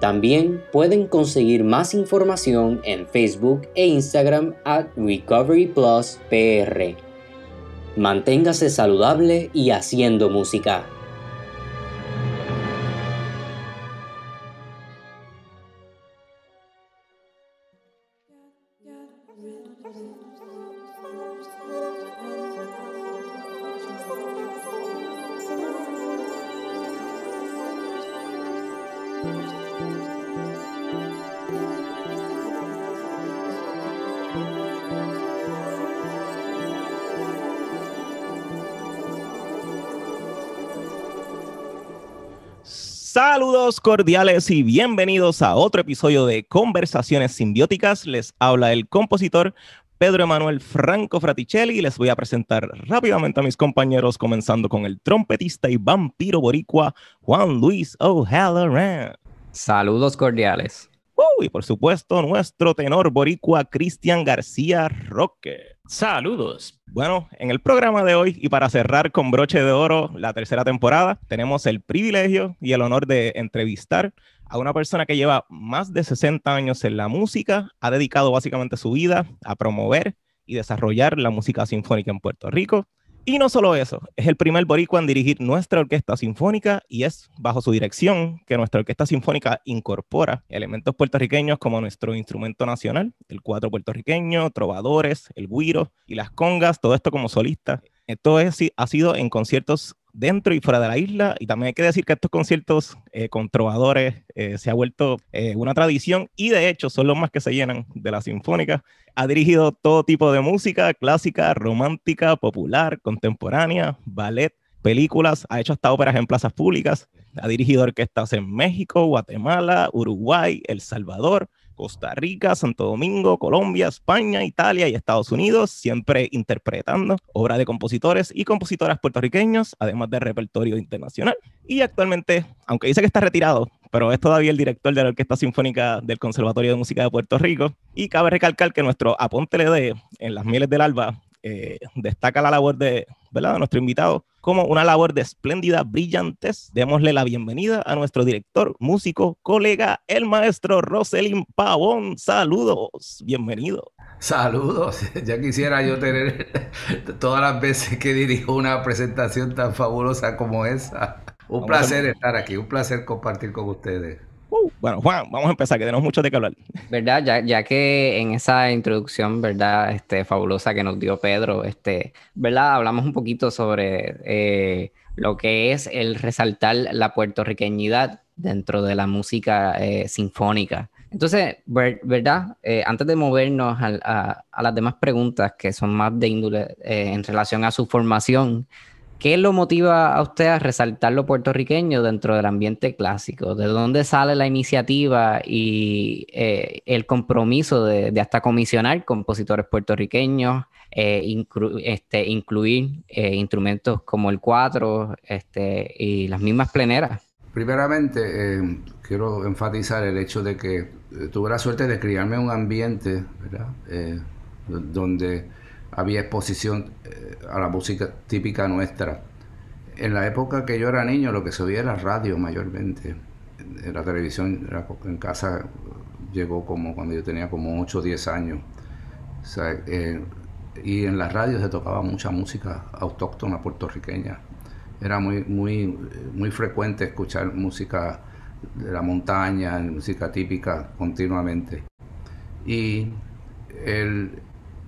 También pueden conseguir más información en Facebook e Instagram at Recovery Plus PR. Manténgase saludable y haciendo música. Saludos cordiales y bienvenidos a otro episodio de Conversaciones Simbióticas. Les habla el compositor Pedro Emanuel Franco Fraticelli y les voy a presentar rápidamente a mis compañeros, comenzando con el trompetista y vampiro boricua Juan Luis O'Halloran. Saludos cordiales. y por supuesto, nuestro tenor boricua Cristian García Roque. Saludos. Bueno, en el programa de hoy y para cerrar con broche de oro la tercera temporada, tenemos el privilegio y el honor de entrevistar a una persona que lleva más de 60 años en la música, ha dedicado básicamente su vida a promover y desarrollar la música sinfónica en Puerto Rico y no solo eso, es el primer boricua en dirigir nuestra orquesta sinfónica y es bajo su dirección que nuestra orquesta sinfónica incorpora elementos puertorriqueños como nuestro instrumento nacional, el cuatro puertorriqueño, trovadores, el guiro y las congas, todo esto como solista. Esto es, ha sido en conciertos dentro y fuera de la isla. Y también hay que decir que estos conciertos eh, con trovadores eh, se ha vuelto eh, una tradición y de hecho son los más que se llenan de la sinfónica. Ha dirigido todo tipo de música, clásica, romántica, popular, contemporánea, ballet, películas, ha hecho hasta óperas en plazas públicas, ha dirigido orquestas en México, Guatemala, Uruguay, El Salvador, Costa Rica, Santo Domingo, Colombia, España, Italia y Estados Unidos, siempre interpretando obras de compositores y compositoras puertorriqueños, además de repertorio internacional. Y actualmente, aunque dice que está retirado, pero es todavía el director de la Orquesta Sinfónica del Conservatorio de Música de Puerto Rico. Y cabe recalcar que nuestro Aponte LD en Las Mieles del Alba eh, destaca la labor de, ¿verdad? de nuestro invitado como una labor de espléndida brillantez. Démosle la bienvenida a nuestro director, músico, colega, el maestro Roselyn Pavón. Saludos, bienvenido. Saludos, ya quisiera yo tener todas las veces que dirijo una presentación tan fabulosa como esa. Un placer estar aquí, un placer compartir con ustedes. Uh, bueno, Juan, vamos a empezar, que tenemos mucho de qué hablar. ¿Verdad? Ya, ya que en esa introducción, ¿verdad? Este, fabulosa que nos dio Pedro, este, ¿verdad? Hablamos un poquito sobre eh, lo que es el resaltar la puertorriqueñidad dentro de la música eh, sinfónica. Entonces, ¿verdad? Eh, antes de movernos a, a, las demás preguntas que son más de índole en relación a su formación, ¿Qué lo motiva a usted a resaltar lo puertorriqueño dentro del ambiente clásico? ¿De dónde sale la iniciativa y eh, el compromiso de, hasta comisionar compositores puertorriqueños, eh, este, incluir eh, instrumentos como el cuatro este, y las mismas pleneras? Primeramente, quiero enfatizar el hecho de que tuve la suerte de criarme un ambiente, donde había exposición eh, a la música típica nuestra. En la época que yo era niño, lo que se oía era radio mayormente. En la televisión en casa llegó como cuando yo tenía como 8 o 10 años. Eh, y en la radio se tocaba mucha música autóctona puertorriqueña. Era muy, muy, muy frecuente escuchar música de la montaña, música típica continuamente. Y el,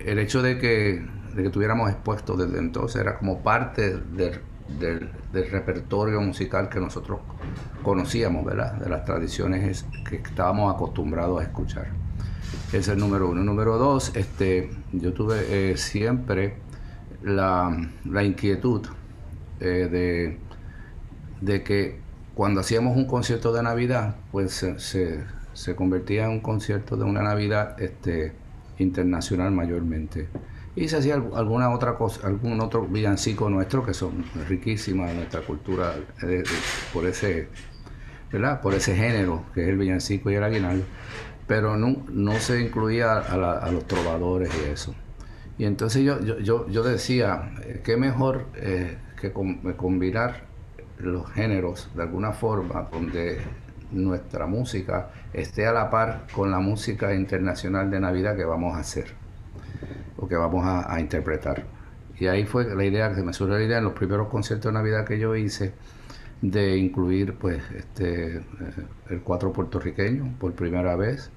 el hecho de que, de que tuviéramos expuestos desde entonces era como parte del, del, repertorio musical que nosotros conocíamos, ¿verdad? De las tradiciones que estábamos acostumbrados a escuchar. Ese es el número uno. Número dos, este, yo tuve eh, siempre la, la inquietud eh, de, de, que cuando hacíamos un concierto de Navidad, pues se, se, convertía en un concierto de una Navidad este, internacional mayormente. Y se hacía alguna otra cosa, algún otro villancico nuestro que son riquísimas en nuestra cultura eh, por ese, ¿verdad? Por ese género que es el villancico y el aguinaldo, pero no, no se incluía a, los trovadores y eso. Y entonces yo, yo, yo, decía, eh, qué mejor eh, que combinar los géneros de alguna forma donde nuestra música esté a la par con la música internacional de Navidad que vamos a hacer o que vamos a, interpretar. Y ahí fue la idea, que me surgió la idea en los primeros conciertos de Navidad que yo hice, de incluir pues este eh, el cuatro puertorriqueño por primera vez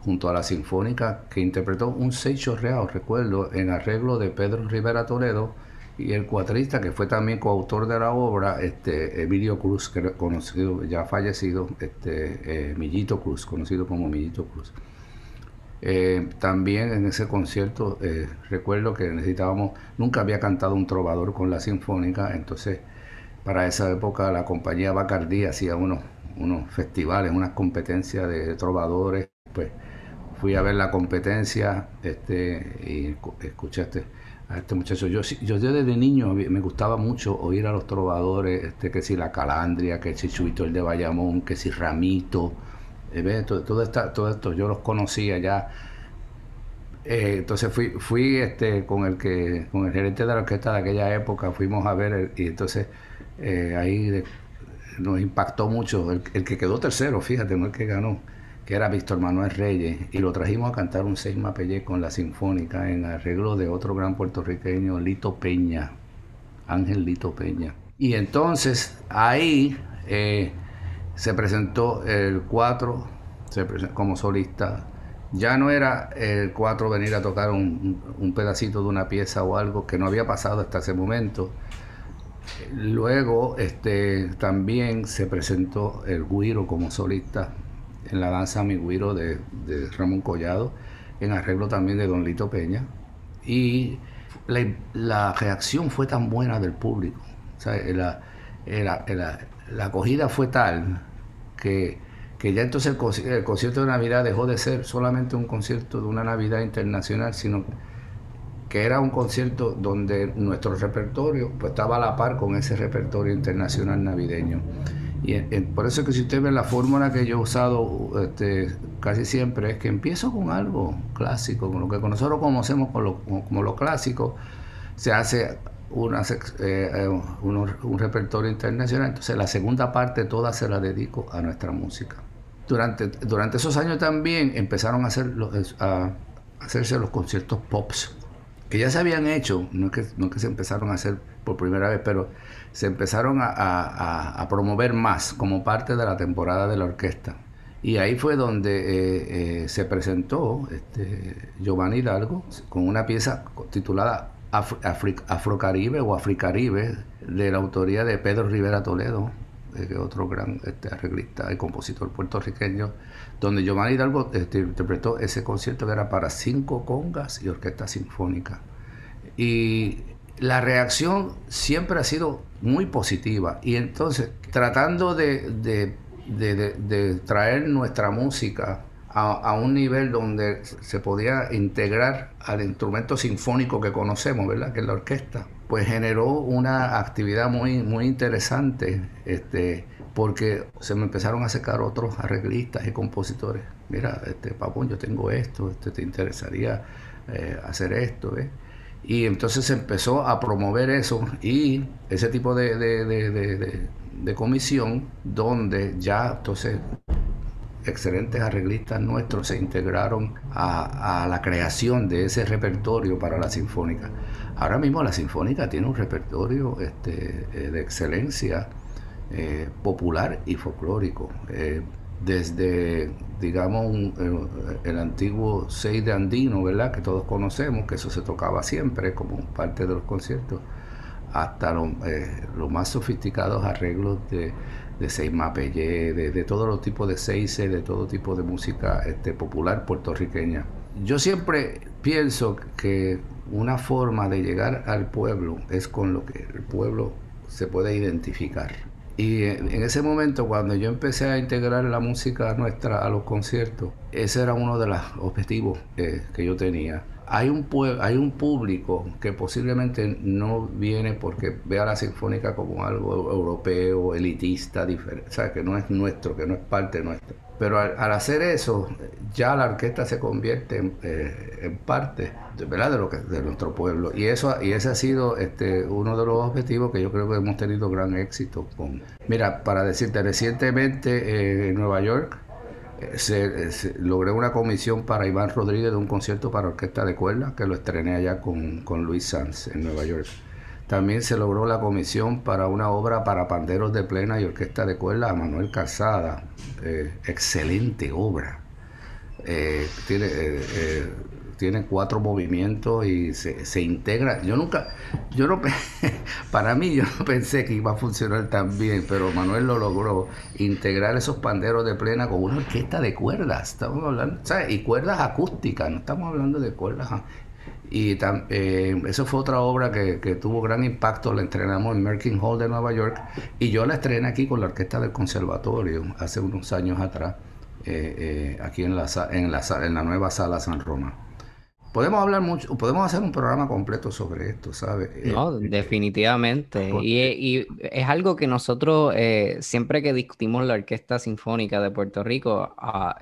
junto a la sinfónica que interpretó un seis chorreado, recuerdo, en arreglo de Pedro Rivera Toledo y el cuatrista que fue también coautor de la obra, este Emilio Cruz, que conocido, ya fallecido, este eh, Millito Cruz, conocido como Millito Cruz. Eh, también en ese concierto eh, recuerdo que necesitábamos, nunca había cantado un trovador con la sinfónica, entonces para esa época la compañía Bacardí hacía unos, unos festivales, unas competencias de trovadores, pues fui a ver la competencia este, y escuchaste a este muchacho. Yo, yo desde niño me gustaba mucho oír a los trovadores, este, que si la Calandria, que si Chuito el de Bayamón, que si Ramito, eh, todo, todo, esto yo los conocía ya. Eh, entonces fui, fui este, con el que con el gerente de la orquesta de aquella época, fuimos a ver y entonces eh, ahí nos impactó mucho el, el, que quedó tercero, fíjate, no el que ganó que era Víctor Manuel Reyes, y lo trajimos a cantar un seis mapellé con la Sinfónica en arreglo de otro gran puertorriqueño, Lito Peña, Ángel Lito Peña. Y entonces ahí eh, se presentó el 4 como solista. Ya no era el 4 venir a tocar un, un pedacito de una pieza o algo que no había pasado hasta ese momento. Luego este, también se presentó el Guiro como solista en la danza Miguiro de, de Ramón Collado, en arreglo también de Don Lito Peña. Y la, reacción fue tan buena del público, la, la, acogida fue tal que, que ya entonces el, el, concierto de Navidad dejó de ser solamente un concierto de una Navidad internacional, sino que era un concierto donde nuestro repertorio pues, estaba a la par con ese repertorio internacional navideño. Y por eso es que si usted ve la fórmula que yo he usado este, casi siempre es que empiezo con algo clásico, con lo que nosotros conocemos como, lo clásico, se hace una, eh, eh, un, repertorio internacional, entonces la segunda parte toda se la dedico a nuestra música. Durante, durante esos años también empezaron a, hacer a hacerse los conciertos pops, que ya se habían hecho, no que, no que se empezaron a hacer por primera vez, pero se empezaron a, promover más como parte de la temporada de la orquesta. Y ahí fue donde eh, eh, se presentó este, Giovanni Hidalgo con una pieza titulada Afrocaribe o Africaribe de la autoría de Pedro Rivera Toledo, otro gran este, arreglista y compositor puertorriqueño, donde Giovanni Hidalgo este, interpretó ese concierto que era para cinco congas y orquesta sinfónica. Y la reacción siempre ha sido muy positiva y entonces tratando de, traer nuestra música a, un nivel donde se podía integrar al instrumento sinfónico que conocemos, ¿verdad? Que es la orquesta, pues generó una actividad muy, muy interesante, este, porque se me empezaron a acercar otros arreglistas y compositores. Mira, este, Papón, yo tengo esto, este, ¿te interesaría hacer esto. Y entonces se empezó a promover eso y ese tipo de, de comisión donde ya entonces excelentes arreglistas nuestros se integraron a, la creación de ese repertorio para la sinfónica. Ahora mismo la sinfónica tiene un repertorio este, eh, de excelencia eh, popular y folclórico. Eh, desde, digamos, el, antiguo seis de Andino, ¿verdad? Que todos conocemos, que eso se tocaba siempre como parte de los conciertos, hasta los más sofisticados arreglos de seis mapellé, de, todos los tipos de seis, de todo tipo de música este, popular puertorriqueña. Yo siempre pienso que una forma de llegar al pueblo es con lo que el pueblo se puede identificar. Y en ese momento, cuando yo empecé a integrar la música nuestra a los conciertos, ese era uno de los objetivos que yo tenía hay un, hay un público que posiblemente no viene porque ve a la sinfónica como algo europeo, elitista, diferente, o sea, que no es nuestro, que no es parte nuestra. Pero al, hacer eso, ya la orquesta se convierte en, eh, parte ¿verdad? De, lo que, de nuestro pueblo. Y, eso, y ese ha sido este, uno de los objetivos que yo creo que hemos tenido gran éxito con. Mira, para decirte, recientemente eh, en Nueva York, se, logré una comisión para Iván Rodríguez de un concierto para orquesta de cuerda que lo estrené allá con, Luis Sanz en Nueva York. También se logró la comisión para una obra para panderos de plena y orquesta de cuerda a Manuel Casada. Eh, excelente obra. Eh, tiene, eh, tiene cuatro movimientos y se, integra. Yo nunca, yo no, para mí yo no pensé que iba a funcionar tan bien, pero Manuel lo logró integrar esos panderos de plena con una orquesta de cuerdas. Estamos hablando, ¿sabes? Y cuerdas acústicas, no estamos hablando de cuerdas. Y eh, eso fue otra obra que, tuvo gran impacto. La estrenamos en Merkin Hall de Nueva York y yo la estrené aquí con la orquesta del conservatorio hace unos años atrás, eh, eh, aquí en la, en, la, en la nueva sala San Roma. Podemos hablar mucho, podemos hacer un programa completo sobre esto, ¿sabes? No, definitivamente. Y, es algo que nosotros, siempre que discutimos la Orquesta Sinfónica de Puerto Rico, ah,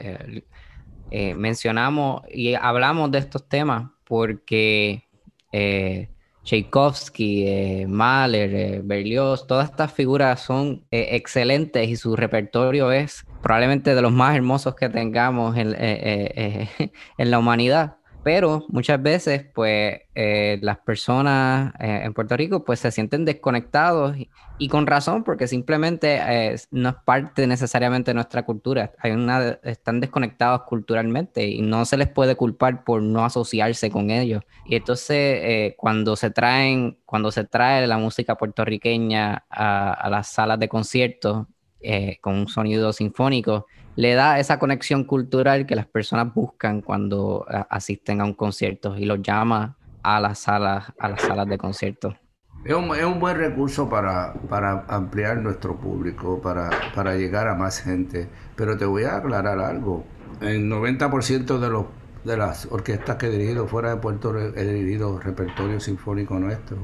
mencionamos y hablamos de estos temas porque Tchaikovsky, Mahler, Berlioz, todas estas figuras son excelentes y su repertorio es probablemente de los más hermosos que tengamos en, en la humanidad pero muchas veces pues eh, las personas eh, en Puerto Rico pues se sienten desconectados y, con razón porque simplemente eh, no es parte necesariamente de nuestra cultura, Hay una, están desconectados culturalmente y no se les puede culpar por no asociarse con ellos. Y entonces cuando se traen, cuando se trae la música puertorriqueña a, a las salas de conciertos con un sonido sinfónico, le da esa conexión cultural que las personas buscan cuando eh, asisten a un concierto y los llama a las salas, a las salas de conciertos. Es un, buen recurso para, para ampliar nuestro público, para, para, llegar a más gente. Pero te voy a aclarar algo. El 90% de, los, de las orquestas que he dirigido fuera de Puerto he dirigido repertorio sinfónico nuestro.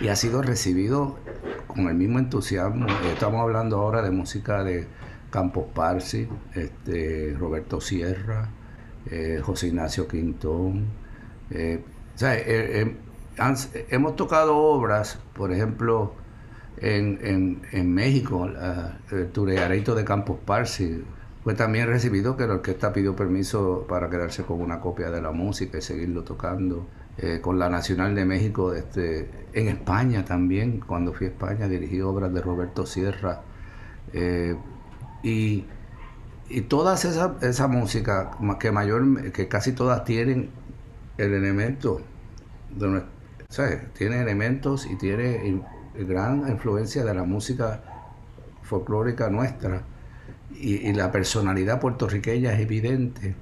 Y ha sido recibido con el mismo entusiasmo. Estamos hablando ahora de música de Campos Parsi, este, Roberto Sierra, eh, José Ignacio Quintón. Eh, eh, hemos tocado obras, por ejemplo, en, México, el Tureareito de Campos Parsi fue también recibido que la orquesta pidió permiso para quedarse con una copia de la música y seguirlo tocando. con la Nacional de México, este, en España también, cuando fui a España dirigí obras de Roberto Sierra. Y, y toda esa, esa música, que mayor, que casi todas tienen el elemento de Tiene elementos y tiene gran influencia de la música folclórica nuestra y, la personalidad puertorriqueña es evidente,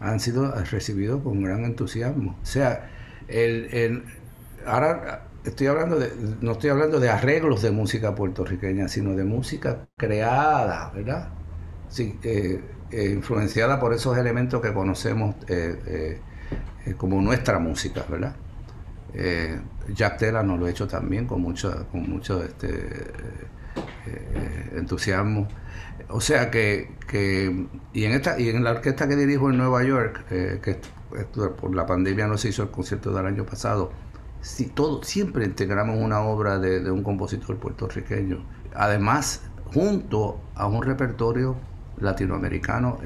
han sido recibidos con gran entusiasmo. O sea, el, ahora estoy hablando de, no estoy hablando de arreglos de música puertorriqueña, sino de música creada, ¿verdad? Sí, eh, eh, influenciada por esos elementos que conocemos eh, como nuestra música, ¿verdad? Jack nos lo ha hecho también con mucho, con mucho este, entusiasmo. O sea que, que, y en esta y en la orquesta que dirijo en Nueva York, que por la pandemia no se hizo el concierto del año pasado, si todo, siempre integramos una obra de, un compositor puertorriqueño. Además, junto a un repertorio latinoamericano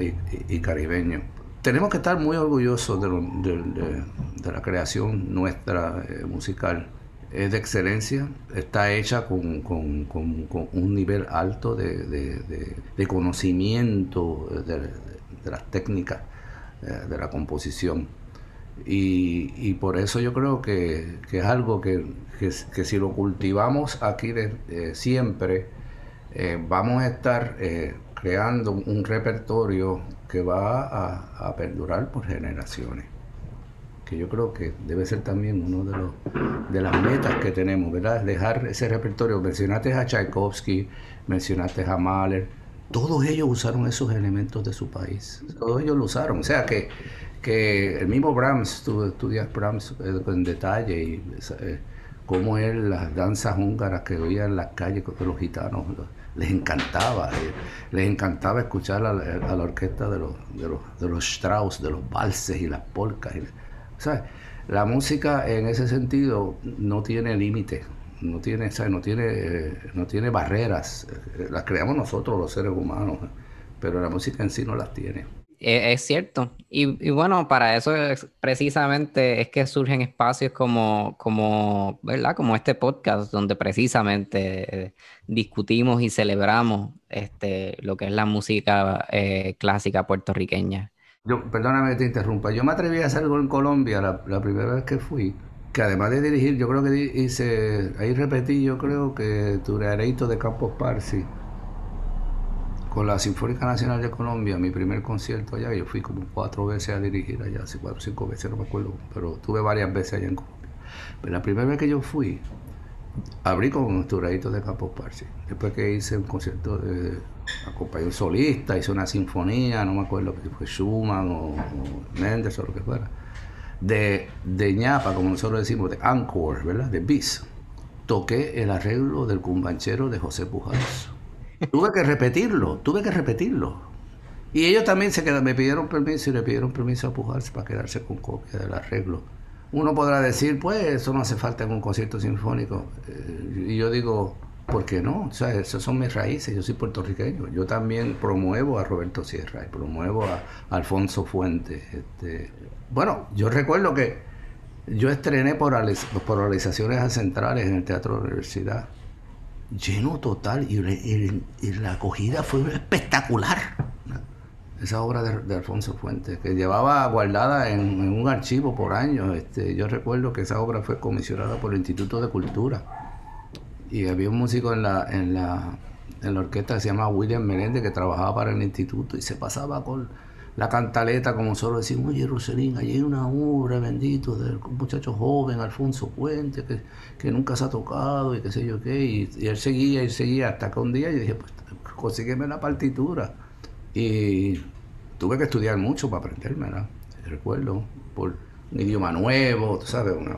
y, caribeño. Tenemos que estar muy orgullosos de, la creación nuestra eh, musical. Es de excelencia, está hecha con, un nivel alto de, conocimiento de, las técnicas eh, de la composición. Y, por eso yo creo que, es algo que, si lo cultivamos aquí de, siempre, eh, vamos a estar eh, creando un repertorio que va a, perdurar por generaciones. Que yo creo que debe ser también uno de, los, de las metas que tenemos, ¿verdad? Dejar ese repertorio. Mencionaste a Tchaikovsky, mencionaste a Mahler, todos ellos usaron esos elementos de su país. Todos ellos lo usaron. O sea que que el mismo Brahms, tú estudias Brahms eh, en detalle y eh, cómo él, las danzas húngaras que oía en las calles de los gitanos, les encantaba, eh, les encantaba escuchar a, la orquesta de los, de, los, de los Strauss, de los valses y las polcas. La música en ese sentido no tiene límite, no tiene, no tiene, no tiene barreras, las creamos nosotros los seres humanos, pero la música en sí no las tiene. E, es, cierto. Y, bueno, para eso precisamente es que surgen espacios como, como, ¿verdad? Como este podcast, donde precisamente eh, discutimos y celebramos este, lo que es la música eh, clásica puertorriqueña. Yo, perdóname que te interrumpa. Yo me atreví a hacer algo en Colombia la, la primera vez que fui que además de dirigir, yo creo que hice, ahí repetí, yo creo que Tureareito de Campos Parsi con la Sinfónica Nacional de Colombia, mi primer concierto allá, yo fui como cuatro veces a dirigir allá, hace cuatro o cinco veces, no me acuerdo, pero tuve varias veces allá en Colombia. Pero la primera vez que yo fui, abrí con un turadito de Campos Parsi. Después que hice un concierto, de, acompañé un solista, hice una sinfonía, no me acuerdo si fue Schumann o, Mendes o lo que fuera, de, de ñapa, como nosotros decimos, de encore, ¿verdad? De bis. Toqué el arreglo del cumbanchero de José Pujals tuve que repetirlo, tuve que repetirlo. Y ellos también se quedaron, me pidieron permiso y le pidieron permiso a Pujarse para quedarse con copia del arreglo. Uno podrá decir, pues eso no hace falta en un concierto sinfónico. Eh, y yo digo, ¿por qué no? O sea, esas son mis raíces, yo soy puertorriqueño. Yo también promuevo a Roberto Sierra y promuevo a, Alfonso Fuentes. Este, bueno, yo recuerdo que yo estrené por polarizaciones centrales en el Teatro de la Universidad lleno total y, la acogida fue espectacular. Esa obra de, Alfonso Fuentes, que llevaba guardada en, un archivo por años. Este, yo recuerdo que esa obra fue comisionada por el Instituto de Cultura. Y había un músico en la, en la, en la orquesta que se llama William Meléndez que trabajaba para el instituto y se pasaba con la cantaleta, como solo decimos, oye Roselín, allí hay una obra, bendito, del muchacho joven, Alfonso Puente, que, que, nunca se ha tocado y qué sé yo qué, y, él seguía y seguía hasta que un día yo dije, pues consígueme la partitura. Y tuve que estudiar mucho para aprendérmela, recuerdo, por un idioma nuevo, tú sabes, una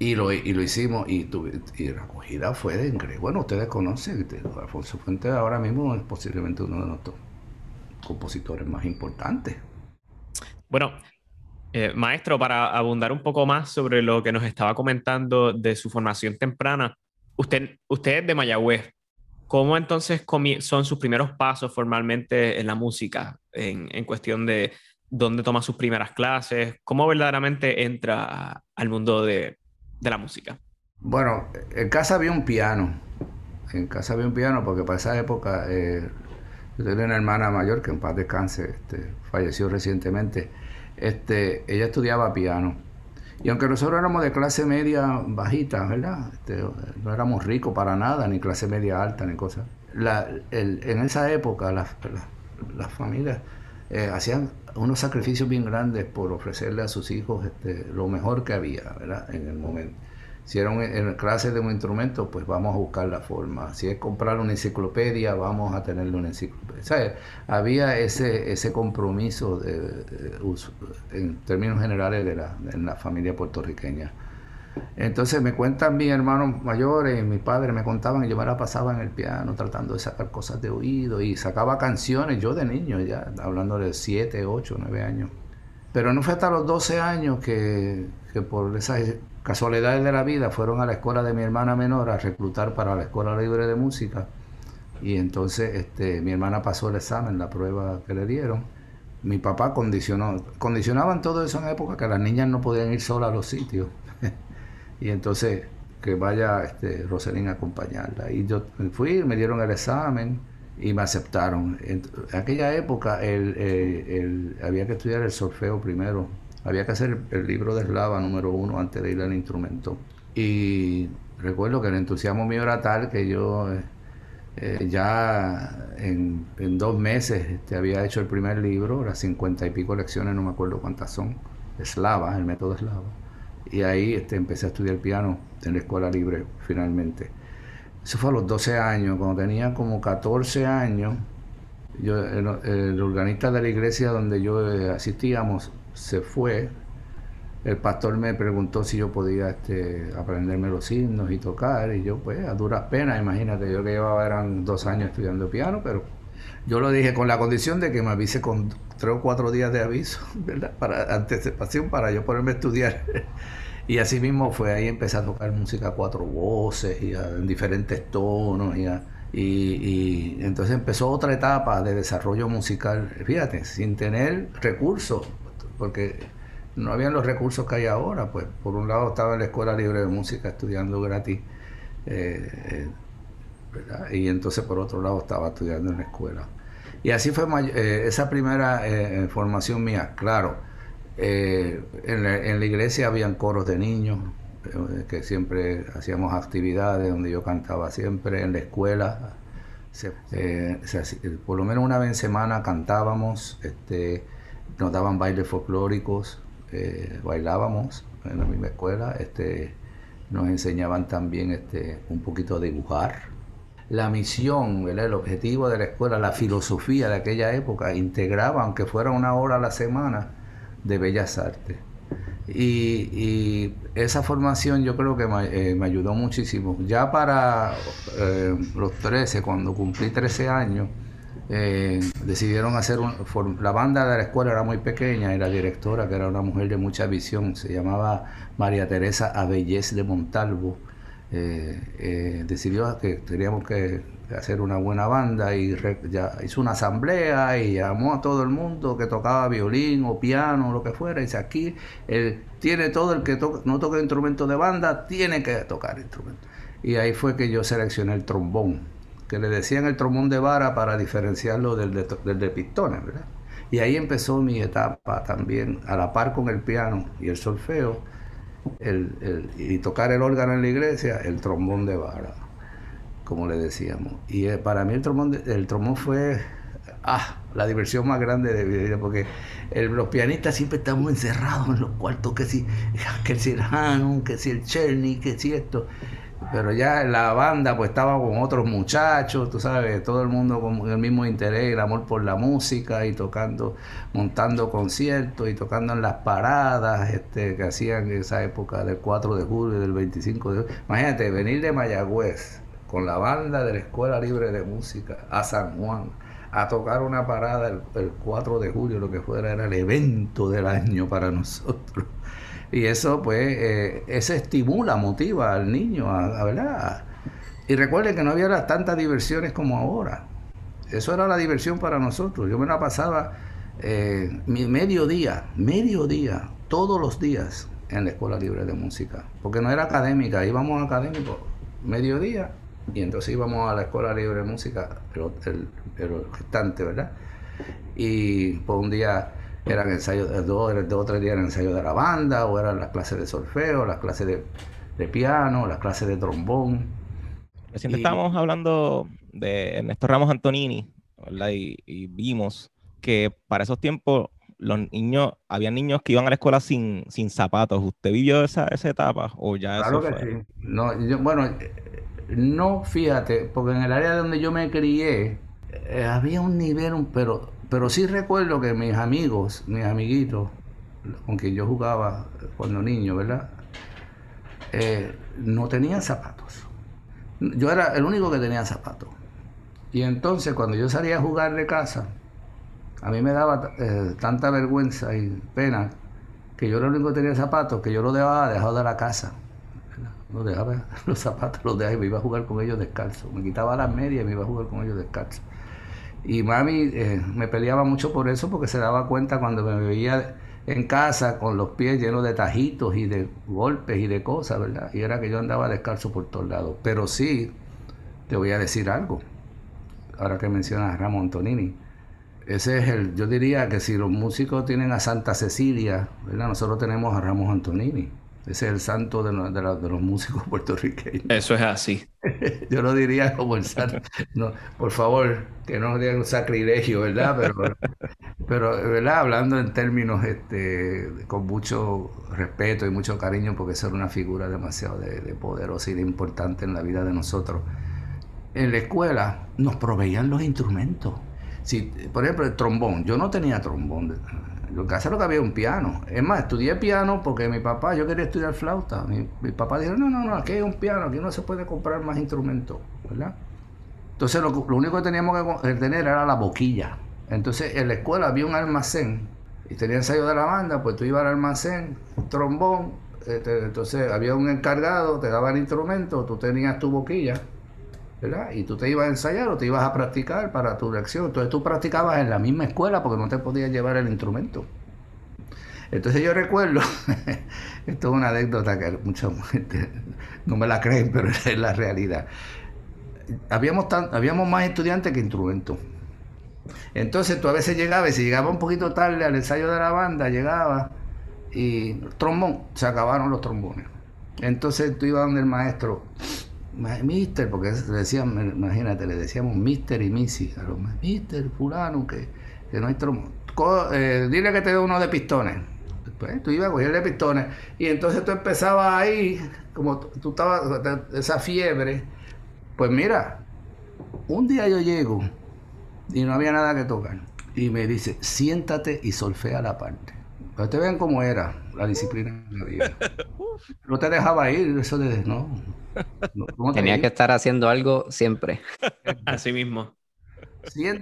y lo, y lo hicimos y, tuve, y la acogida fue de increíble. Bueno, ustedes conocen, Alfonso Fuente ahora mismo es posiblemente uno de nuestros compositores más importantes. Bueno, eh, maestro, para abundar un poco más sobre lo que nos estaba comentando de su formación temprana, usted, usted es de Mayagüez. ¿Cómo entonces son sus primeros pasos formalmente en la música, en, en cuestión de dónde toma sus primeras clases? ¿Cómo verdaderamente entra al mundo de, de la música? Bueno, en casa había un piano. En casa había un piano porque para esa época eh, yo tenía una hermana mayor que en paz descanse, este, falleció recientemente. Este, ella estudiaba piano. Y aunque nosotros éramos de clase media bajita, ¿verdad? Este, no éramos ricos para nada, ni clase media alta, ni cosas. en esa época las, familias eh, hacían unos sacrificios bien grandes por ofrecerle a sus hijos este, lo mejor que había, ¿verdad? En el momento. Si era clase de un instrumento, pues vamos a buscar la forma. Si es comprar una enciclopedia, vamos a tenerle una enciclopedia. Había ese, ese compromiso de, en términos generales de la, la familia puertorriqueña. Entonces me cuentan mis hermanos mayores, mis padres me contaban, y yo me la pasaba en el piano tratando de sacar cosas de oído y sacaba canciones, yo de niño ya, hablando de 7, 8, 9 años Pero no fue hasta los 12 años que, que por esas casualidades de la vida fueron a la escuela de mi hermana menor a reclutar para la escuela libre de música. Y entonces este, mi hermana pasó el examen, la prueba que le dieron. Mi papá condicionó, condicionaban todo eso en época que las niñas no podían ir solas a los sitios. Y entonces que vaya este, Roselín a acompañarla. Y yo fui, me dieron el examen y me aceptaron. En aquella época el, había que estudiar el solfeo primero, había que hacer el libro de eslava número uno antes de ir al instrumento. Y recuerdo que el entusiasmo mío era tal que yo eh, ya en, dos meses este, había hecho el primer libro, las cincuenta y pico lecciones, no me acuerdo cuántas son, eslava, el método eslava. Y ahí este, empecé a estudiar piano en la escuela libre finalmente. Eso fue a los 12 años, cuando tenía como 14 años, yo, el, organista de la iglesia donde yo eh, asistíamos se fue. El pastor me preguntó si yo podía este, aprenderme los himnos y tocar, y yo, pues, a duras penas, imagínate, yo que llevaba eran dos años estudiando piano, pero yo lo dije con la condición de que me avise con tres o cuatro días de aviso, ¿verdad? Para anticipación, para yo ponerme a estudiar. Y así mismo fue ahí empecé a tocar música a cuatro voces y en diferentes tonos. Y, y, entonces empezó otra etapa de desarrollo musical, fíjate, sin tener recursos, porque no habían los recursos que hay ahora. Pues por un lado estaba en la Escuela Libre de Música estudiando gratis. Eh, eh, y entonces por otro lado estaba estudiando en la escuela. Y así fue eh, esa primera formación mía, claro eh, en, la, iglesia habían coros de niños, eh, que siempre hacíamos actividades donde yo cantaba siempre, en la escuela. Eh, por lo menos una vez en semana cantábamos, este, nos daban bailes folclóricos, bailábamos en la misma escuela, este, nos enseñaban también este, un poquito a dibujar. La misión, el objetivo de la escuela, la filosofía de aquella época, integraba, aunque fuera una hora a la semana, de Bellas Artes. Y, esa formación yo creo que me, eh, ayudó muchísimo. Ya para eh, los 13, cuando cumplí 13 años, eh, decidieron hacer la banda de la escuela era muy pequeña y la directora, que era una mujer de mucha visión, se llamaba María Teresa Abellés de Montalvo, decidió que teníamos que hacer una buena banda y ya hizo una asamblea y llamó a todo el mundo que tocaba violín o piano o lo que fuera. Y dice aquí él tiene todo el que no toca instrumento de banda tiene que tocar instrumento. Y ahí fue que yo seleccioné el trombón que le decían el trombón de vara para diferenciarlo del de, del de pistones y ahí empezó mi etapa también a la par con el piano y el solfeo el, y tocar el órgano en la iglesia el trombón de vara como le decíamos. Y eh, para mí el trombón, el trombón fue ah, la diversión más grande de mi vida, porque los pianistas siempre estamos encerrados en los cuartos, que si, que si el Hanon, que si el Cherny, que si esto. Pero ya la banda pues estaba con otros muchachos, tú sabes, todo el mundo con el mismo interés, el amor por la música y tocando, montando conciertos y tocando en las paradas este, que hacían en esa época del 4 de julio, del 25 de julio. Imagínate, venir de Mayagüez, con la banda de la Escuela Libre de Música a San Juan a tocar una parada el, 4 de julio, lo que fuera, era el evento del año para nosotros. Y eso, pues, eh, ese estimula, motiva al niño, a, ¿verdad? Y recuerden que no había tantas diversiones como ahora. Eso era la diversión para nosotros. Yo me la pasaba eh, medio día, medio día, todos los días en la Escuela Libre de Música. Porque no era académica, íbamos académicos mediodía y entonces íbamos a la Escuela Libre de Música, pero el, el restante, ¿verdad? Y por un día eran ensayos, dos, o tres días eran ensayos de la banda, o eran las clases de solfeo, las clases de, piano, las clases de trombón. Recién estábamos hablando de Ernesto Ramos Antonini, ¿verdad? Y, vimos que para esos tiempos los niños, había niños que iban a la escuela sin, sin zapatos. ¿Usted vivió esa, esa etapa? ¿O ya claro que sí. No, bueno, no, fíjate, porque en el área donde yo me crié eh, había un nivel, pero, pero sí recuerdo que mis amigos, mis amiguitos, con quien yo jugaba cuando niño, ¿verdad? Eh, no tenían zapatos. Yo era el único que tenía zapatos. Y entonces cuando yo salía a jugar de casa, a mí me daba eh, tanta vergüenza y pena que yo lo único que tenía zapatos, que yo los dejaba dejado de la casa. Los dejaba, los zapatos los dejaba y me iba a jugar con ellos descalzo. Me quitaba las medias y me iba a jugar con ellos descalzo. Y mami eh, me peleaba mucho por eso porque se daba cuenta cuando me veía en casa con los pies llenos de tajitos y de golpes y de cosas, ¿verdad? Y era que yo andaba descalzo por todos lados. Pero sí, te voy a decir algo, ahora que mencionas a Ramón Antonini ese es el, yo diría que si los músicos tienen a Santa Cecilia, ¿verdad? nosotros tenemos a Ramos Antonini. Ese es el santo de, los músicos puertorriqueños. Eso es así. yo lo diría como el santo. No, por favor, que no digan un sacrilegio, ¿verdad? Pero, pero, ¿verdad? Hablando en términos este, con mucho respeto y mucho cariño, porque es una figura demasiado de, de poderosa y de importante en la vida de nosotros. En la escuela nos proveían los instrumentos si, por ejemplo, el trombón, yo no tenía trombón. Lo que hace lo que había un piano. Es más, estudié piano porque mi papá, yo quería estudiar flauta. Mi, papá dijo, no, no, no, aquí hay un piano, aquí no se puede comprar más instrumentos, ¿verdad? Entonces lo, único que teníamos que tener era la boquilla. Entonces en la escuela había un almacén y tenía ensayo de la banda, pues tú ibas al almacén, trombón, este, entonces había un encargado, te daba el instrumento, tú tenías tu boquilla y tú te ibas a ensayar o te ibas a practicar para tu lección. Entonces tú practicabas en la misma escuela porque no te podías llevar el instrumento. Entonces yo recuerdo, esto es una anécdota que mucha gente no me la creen, pero es la realidad. Habíamos, habíamos más estudiantes que instrumentos. Entonces tú a veces llegabas y si llegaba un poquito tarde al ensayo de la banda, llegaba y trombón, se acabaron los trombones. Entonces tú ibas donde el maestro, Mister, porque le decían, imagínate, le decíamos Mister y Missy, a los Mister, fulano, que, que no hay eh, dile que te dé uno de pistones. Pues, tú ibas a cogerle pistones y entonces tú empezabas ahí, como tú estabas, esa fiebre. Pues mira, un día yo llego y no había nada que tocar. Y me dice, siéntate y solfea la parte. Para ustedes vean cómo era la disciplina No te dejaba ir, eso de no. Tenía que estar haciendo algo siempre. Así mismo.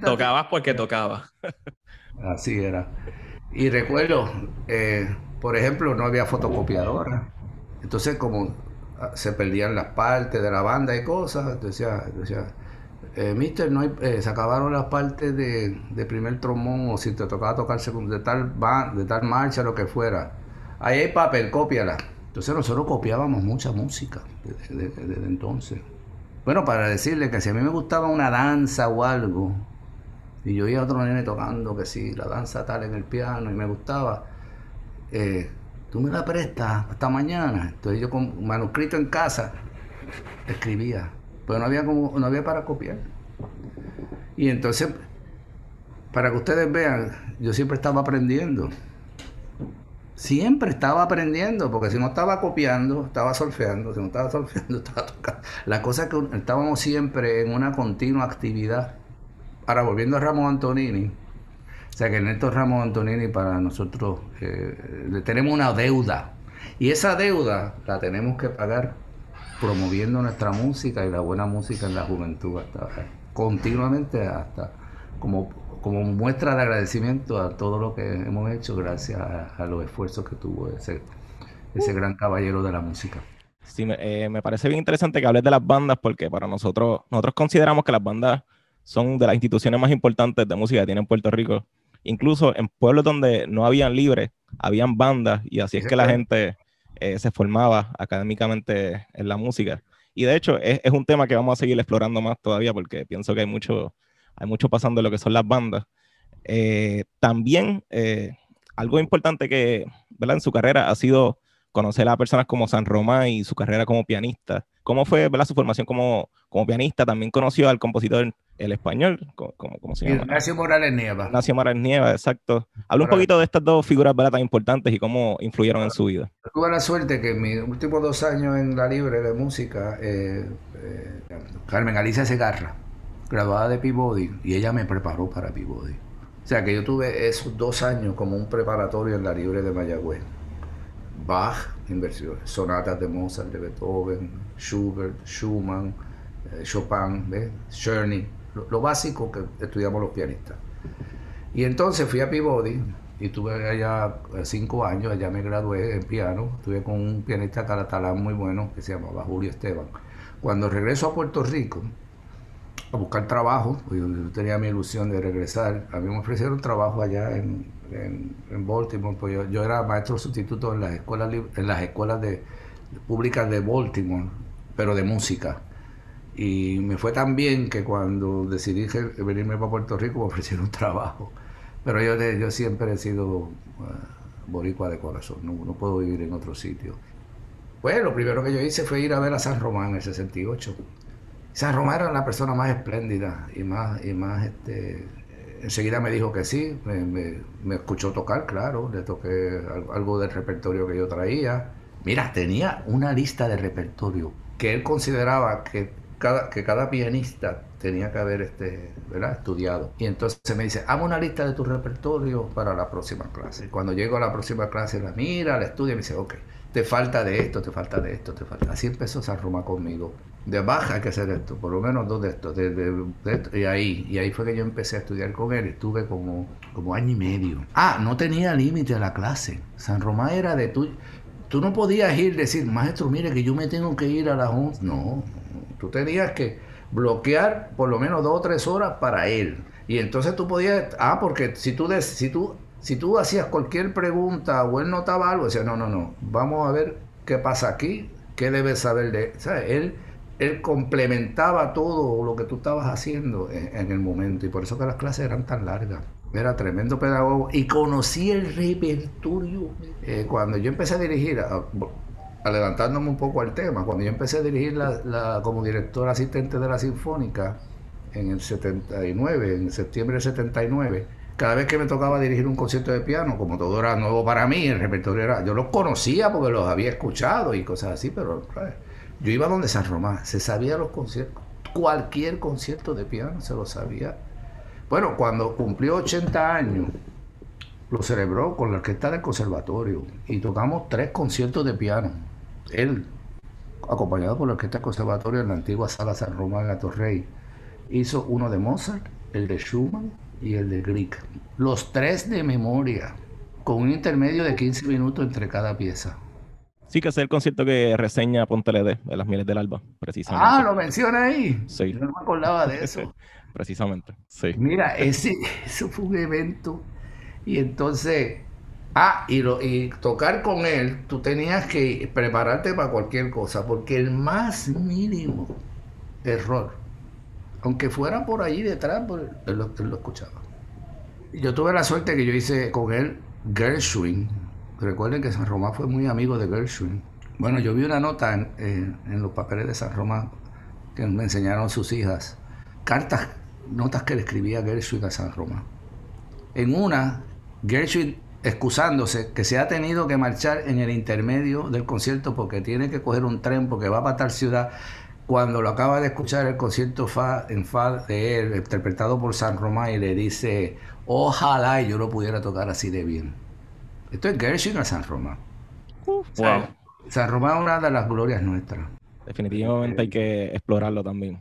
Tocabas porque tocabas. Así era. Y recuerdo, eh, por ejemplo, no había fotocopiadora. Entonces, como ah, se perdían las partes de la banda y cosas, decía, decía eh, Mister, no eh, se acabaron las partes de, primer trombón o si te tocaba tocarse de tal, de tal marcha, lo que fuera. Ahí hay papel, cópiala. Entonces nosotros copiábamos mucha música desde, entonces. Bueno, para decirle que si a mí me gustaba una danza o algo, y yo oía a otro nene tocando que sí, la danza tal en el piano, y me gustaba, eh, tú me la prestas hasta mañana. Entonces yo con manuscrito en casa escribía, pero no había, como, no había para copiar. Y entonces, para que ustedes vean, yo siempre estaba aprendiendo siempre estaba aprendiendo, porque si no estaba copiando, estaba solfeando, si no estaba solfeando, estaba tocando. La cosa es que estábamos siempre en una continua actividad. Ahora, volviendo a Ramón Antonini, o sea que Néstor Ramón Antonini para nosotros eh, le tenemos una deuda. Y esa deuda la tenemos que pagar promoviendo nuestra música y la buena música en la juventud hasta continuamente hasta como como muestra de agradecimiento a todo lo que hemos hecho gracias a, los esfuerzos que tuvo ese, ese gran caballero de la música. Sí, eh, me, parece bien interesante que hables de las bandas porque para nosotros, nosotros consideramos que las bandas son de las instituciones más importantes de música que tiene Puerto Rico. Incluso en pueblos donde no habían libres, habían bandas y así es que la gente eh, se formaba académicamente en la música. Y de hecho es, es, un tema que vamos a seguir explorando más todavía porque pienso que hay mucho, hay mucho pasando en lo que son las bandas. Eh, también eh, algo importante que, ¿verdad? En su carrera ha sido conocer a personas como San Román y su carrera como pianista. ¿Cómo fue ¿verdad? su formación como, como pianista? También conoció al compositor el español, ¿cómo, se llama? Ignacio Morales Nieva. Ignacio Morales Nieva, exacto. Habla un poquito de estas dos figuras ¿verdad? tan importantes y cómo influyeron en su vida. Tuve la suerte que en mis últimos dos años en la libre de música, eh, Carmen Alicia Segarra, graduada de Peabody y ella me preparó para Peabody. O sea que yo tuve esos dos años como un preparatorio en la libre de Mayagüez. Bach, inversiones, sonatas de Mozart, de Beethoven, Schubert, Schumann, eh, Chopin, ¿ves? Czerny, lo, básico que estudiamos los pianistas. Y entonces fui a Peabody y estuve allá cinco años, allá me gradué en piano, estuve con un pianista catalán muy bueno que se llamaba Julio Esteban. Cuando regreso a Puerto Rico a buscar trabajo, yo tenía mi ilusión de regresar, a mí me ofrecieron trabajo allá en, en, Baltimore, pues yo, era maestro sustituto en las escuelas, en las escuelas de, públicas de Baltimore, pero de música. Y me fue tan bien que cuando decidí venirme para Puerto Rico me ofrecieron trabajo. Pero yo, yo siempre he sido eh, boricua de corazón, no, no, puedo vivir en otro sitio. Pues lo primero que yo hice fue ir a ver a San Román en el 68. San Román era la persona más espléndida y más, y más este, enseguida me dijo que sí, me, me, escuchó tocar, claro, le toqué algo del repertorio que yo traía. Mira, tenía una lista de repertorio que él consideraba que cada, que cada pianista tenía que haber este, ¿verdad? estudiado. Y entonces me dice, hago una lista de tu repertorio para la próxima clase. Cuando llego a la próxima clase, la mira, la estudia y me dice, ok, te falta de esto, te falta de esto, te falta. Así empezó San Roma conmigo. De baja hay que hacer esto, por lo menos dos de estos. De, y ahí, y ahí fue que yo empecé a estudiar con él. Estuve como, como año y medio. Ah, no tenía límite a la clase. San Román era de tú. Tú no podías ir decir, maestro, mire que yo me tengo que ir a las 11. No, tú tenías que bloquear por lo menos dos o tres horas para él. Y entonces tú podías, ah, porque si tú, si tú, si tú hacías cualquier pregunta o él notaba algo, decía, no, no, no, vamos a ver qué pasa aquí, qué debes saber de. Él complementaba todo lo que tú estabas haciendo en, el momento y por eso que las clases eran tan largas. Era tremendo pedagogo y conocí el repertorio. Eh, cuando yo empecé a dirigir, levantándome un poco al tema, cuando yo empecé a dirigir la, como director asistente de la Sinfónica en el 79, en septiembre del 79, cada vez que me tocaba dirigir un concierto de piano, como todo era nuevo para mí, el repertorio era, yo los conocía porque los había escuchado y cosas así, pero yo iba donde San Román, se sabía los conciertos, cualquier concierto de piano se lo sabía. Bueno, cuando cumplió 80 años, lo celebró con la orquesta del conservatorio y tocamos tres conciertos de piano él, acompañado por la Orquesta Conservatorio en la antigua Sala San Román Gato Rey, hizo uno de Mozart, el de Schumann y el de Grieg. Los tres de memoria, con un intermedio de 15 minutos entre cada pieza. Sí, que es el concierto que reseña Ponte de las Mieles del Alba, precisamente. Ah, lo menciona ahí. Sí. Yo no me acordaba de eso. precisamente, sí. Mira, ese, eso fue un evento. Y entonces Ah, y, lo, y tocar con él, tú tenías que prepararte para cualquier cosa, porque el más mínimo error, aunque fuera por allí detrás, pues, él, lo, lo, escuchaba. Yo tuve la suerte que yo hice con él Gershwin. Recuerden que San Román fue muy amigo de Gershwin. Bueno, yo vi una nota en, los papeles de San Román que me enseñaron sus hijas, cartas, notas que le escribía Gershwin a San Román. En una, Gershwin excusándose que se ha tenido que marchar en el intermedio del concierto porque tiene que coger un tren porque va para tal ciudad. Cuando lo acaba de escuchar el concierto fa, en Fa de él, interpretado por San Román, y le dice, ojalá yo lo pudiera tocar así de bien. Esto es Gershwin a San Román. San Román es una de las glorias nuestras. Definitivamente hay que explorarlo también.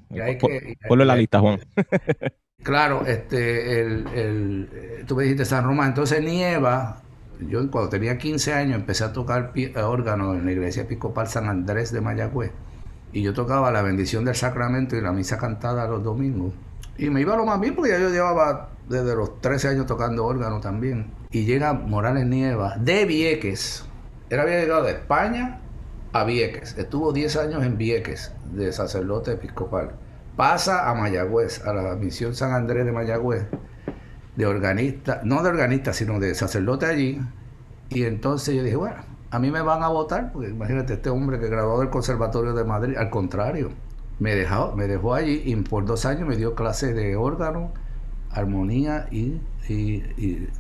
Ponlo en la lista, Juan. Claro, este, el, el, tú me dijiste San Román, entonces nieva. Yo cuando tenía 15 años empecé a tocar órgano en la iglesia episcopal San Andrés de Mayagüez. Y yo tocaba la bendición del sacramento y la misa cantada los domingos. Y me iba lo más bien porque ya yo llevaba desde los 13 años tocando órgano también. Y llega Morales Nieva de Vieques. Él había llegado de España a Vieques. Estuvo 10 años en Vieques de sacerdote episcopal pasa a Mayagüez, a la misión San Andrés de Mayagüez, de organista, no de organista, sino de sacerdote allí. Y entonces yo dije, bueno, a mí me van a votar, porque imagínate, este hombre que graduó del Conservatorio de Madrid, al contrario, me dejó, me dejó allí y por dos años me dio clases de órgano, armonía y,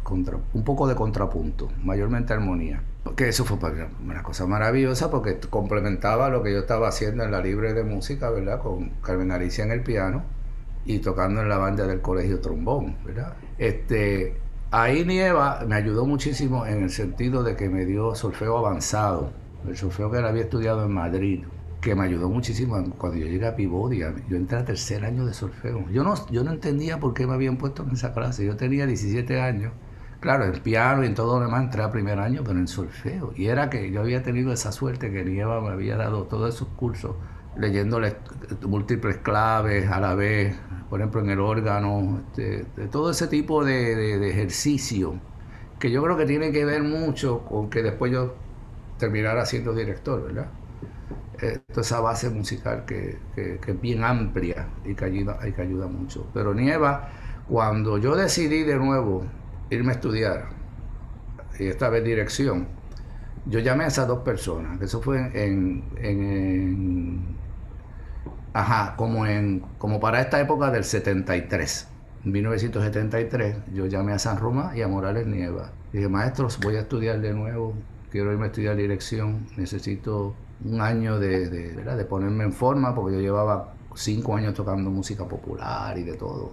contra, un poco de contrapunto, mayormente armonía que eso fue una cosa maravillosa porque complementaba lo que yo estaba haciendo en la libre de música, ¿verdad? Con Carmen Alicia en el piano y tocando en la banda del colegio trombón, ¿verdad? Este, ahí Nieva me ayudó muchísimo en el sentido de que me dio solfeo avanzado, el solfeo que él había estudiado en Madrid. Que me ayudó muchísimo cuando yo llegué a Pivodia. Yo entré a tercer año de solfeo. Yo no, yo no entendía por qué me habían puesto en esa clase. Yo tenía 17 años. Claro, el piano y en todo lo demás entré a primer año, pero en solfeo. Y era que yo había tenido esa suerte que Nieva me había dado todos esos cursos, leyéndole múltiples claves a la vez, por ejemplo en el órgano, este, de todo ese tipo de, de ejercicio, que yo creo que tiene que ver mucho con que después yo terminara siendo director, ¿verdad? Toda esa base musical que, es bien amplia y que, ayuda, y que ayuda mucho. Pero Nieva, cuando yo decidí de nuevo irme a estudiar, y esta vez dirección, yo llamé a esas dos personas, que eso fue en, ajá, como en, como para esta época del 73. En 1973 yo llamé a San Roma y a Morales Nieva. Dije, maestros, voy a estudiar de nuevo, quiero irme a estudiar dirección, necesito un año de, de, ponerme en forma, porque yo llevaba cinco años tocando música popular y de todo.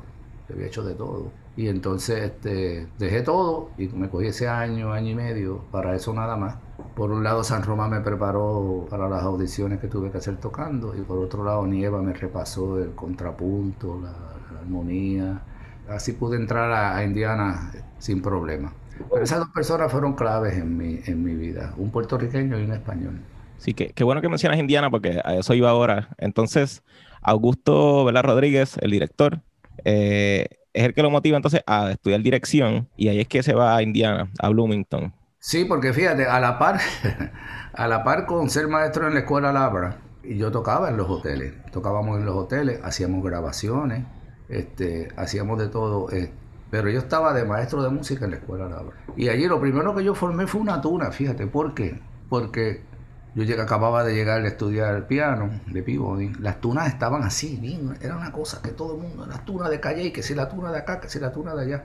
Había hecho de todo. Y entonces este, dejé todo y me cogí ese año, año y medio para eso nada más. Por un lado San Román me preparó para las audiciones que tuve que hacer tocando y por otro lado Nieva me repasó el contrapunto, la, armonía. Así pude entrar a, a Indiana sin problema. Pero esas dos personas fueron claves en mi, en mi vida, un puertorriqueño y un español. Sí, que, qué bueno que mencionas Indiana porque a eso iba ahora. Entonces, Augusto Vela Rodríguez, el director, eh, es el que lo motiva entonces a estudiar dirección y ahí es que se va a Indiana, a Bloomington. Sí, porque fíjate, a la par, a la par con ser maestro en la escuela Labra, y yo tocaba en los hoteles, tocábamos en los hoteles, hacíamos grabaciones, este, hacíamos de todo, eh, pero yo estaba de maestro de música en la escuela Labra. Y allí lo primero que yo formé fue una tuna, fíjate, ¿por qué? Porque yo acababa de llegar a estudiar piano de Peabody. Las tunas estaban así, bien, era una cosa que todo el mundo, las tunas de calle, que si la tuna de acá, que si la tuna de allá.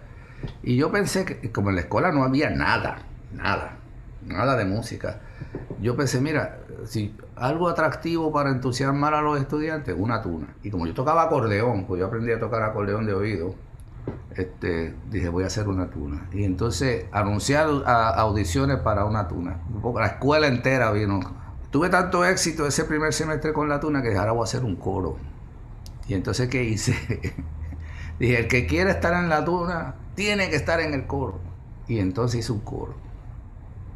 Y yo pensé que como en la escuela no había nada, nada, nada de música. Yo pensé, mira, si algo atractivo para entusiasmar a los estudiantes, una tuna. Y como yo tocaba acordeón, pues yo aprendí a tocar acordeón de oído, este, dije voy a hacer una tuna. Y entonces anunciar audiciones para una tuna. La escuela entera vino. Tuve tanto éxito ese primer semestre con la tuna que ahora voy a hacer un coro. Y entonces, ¿qué hice? dije, el que quiera estar en la tuna tiene que estar en el coro. Y entonces hice un coro.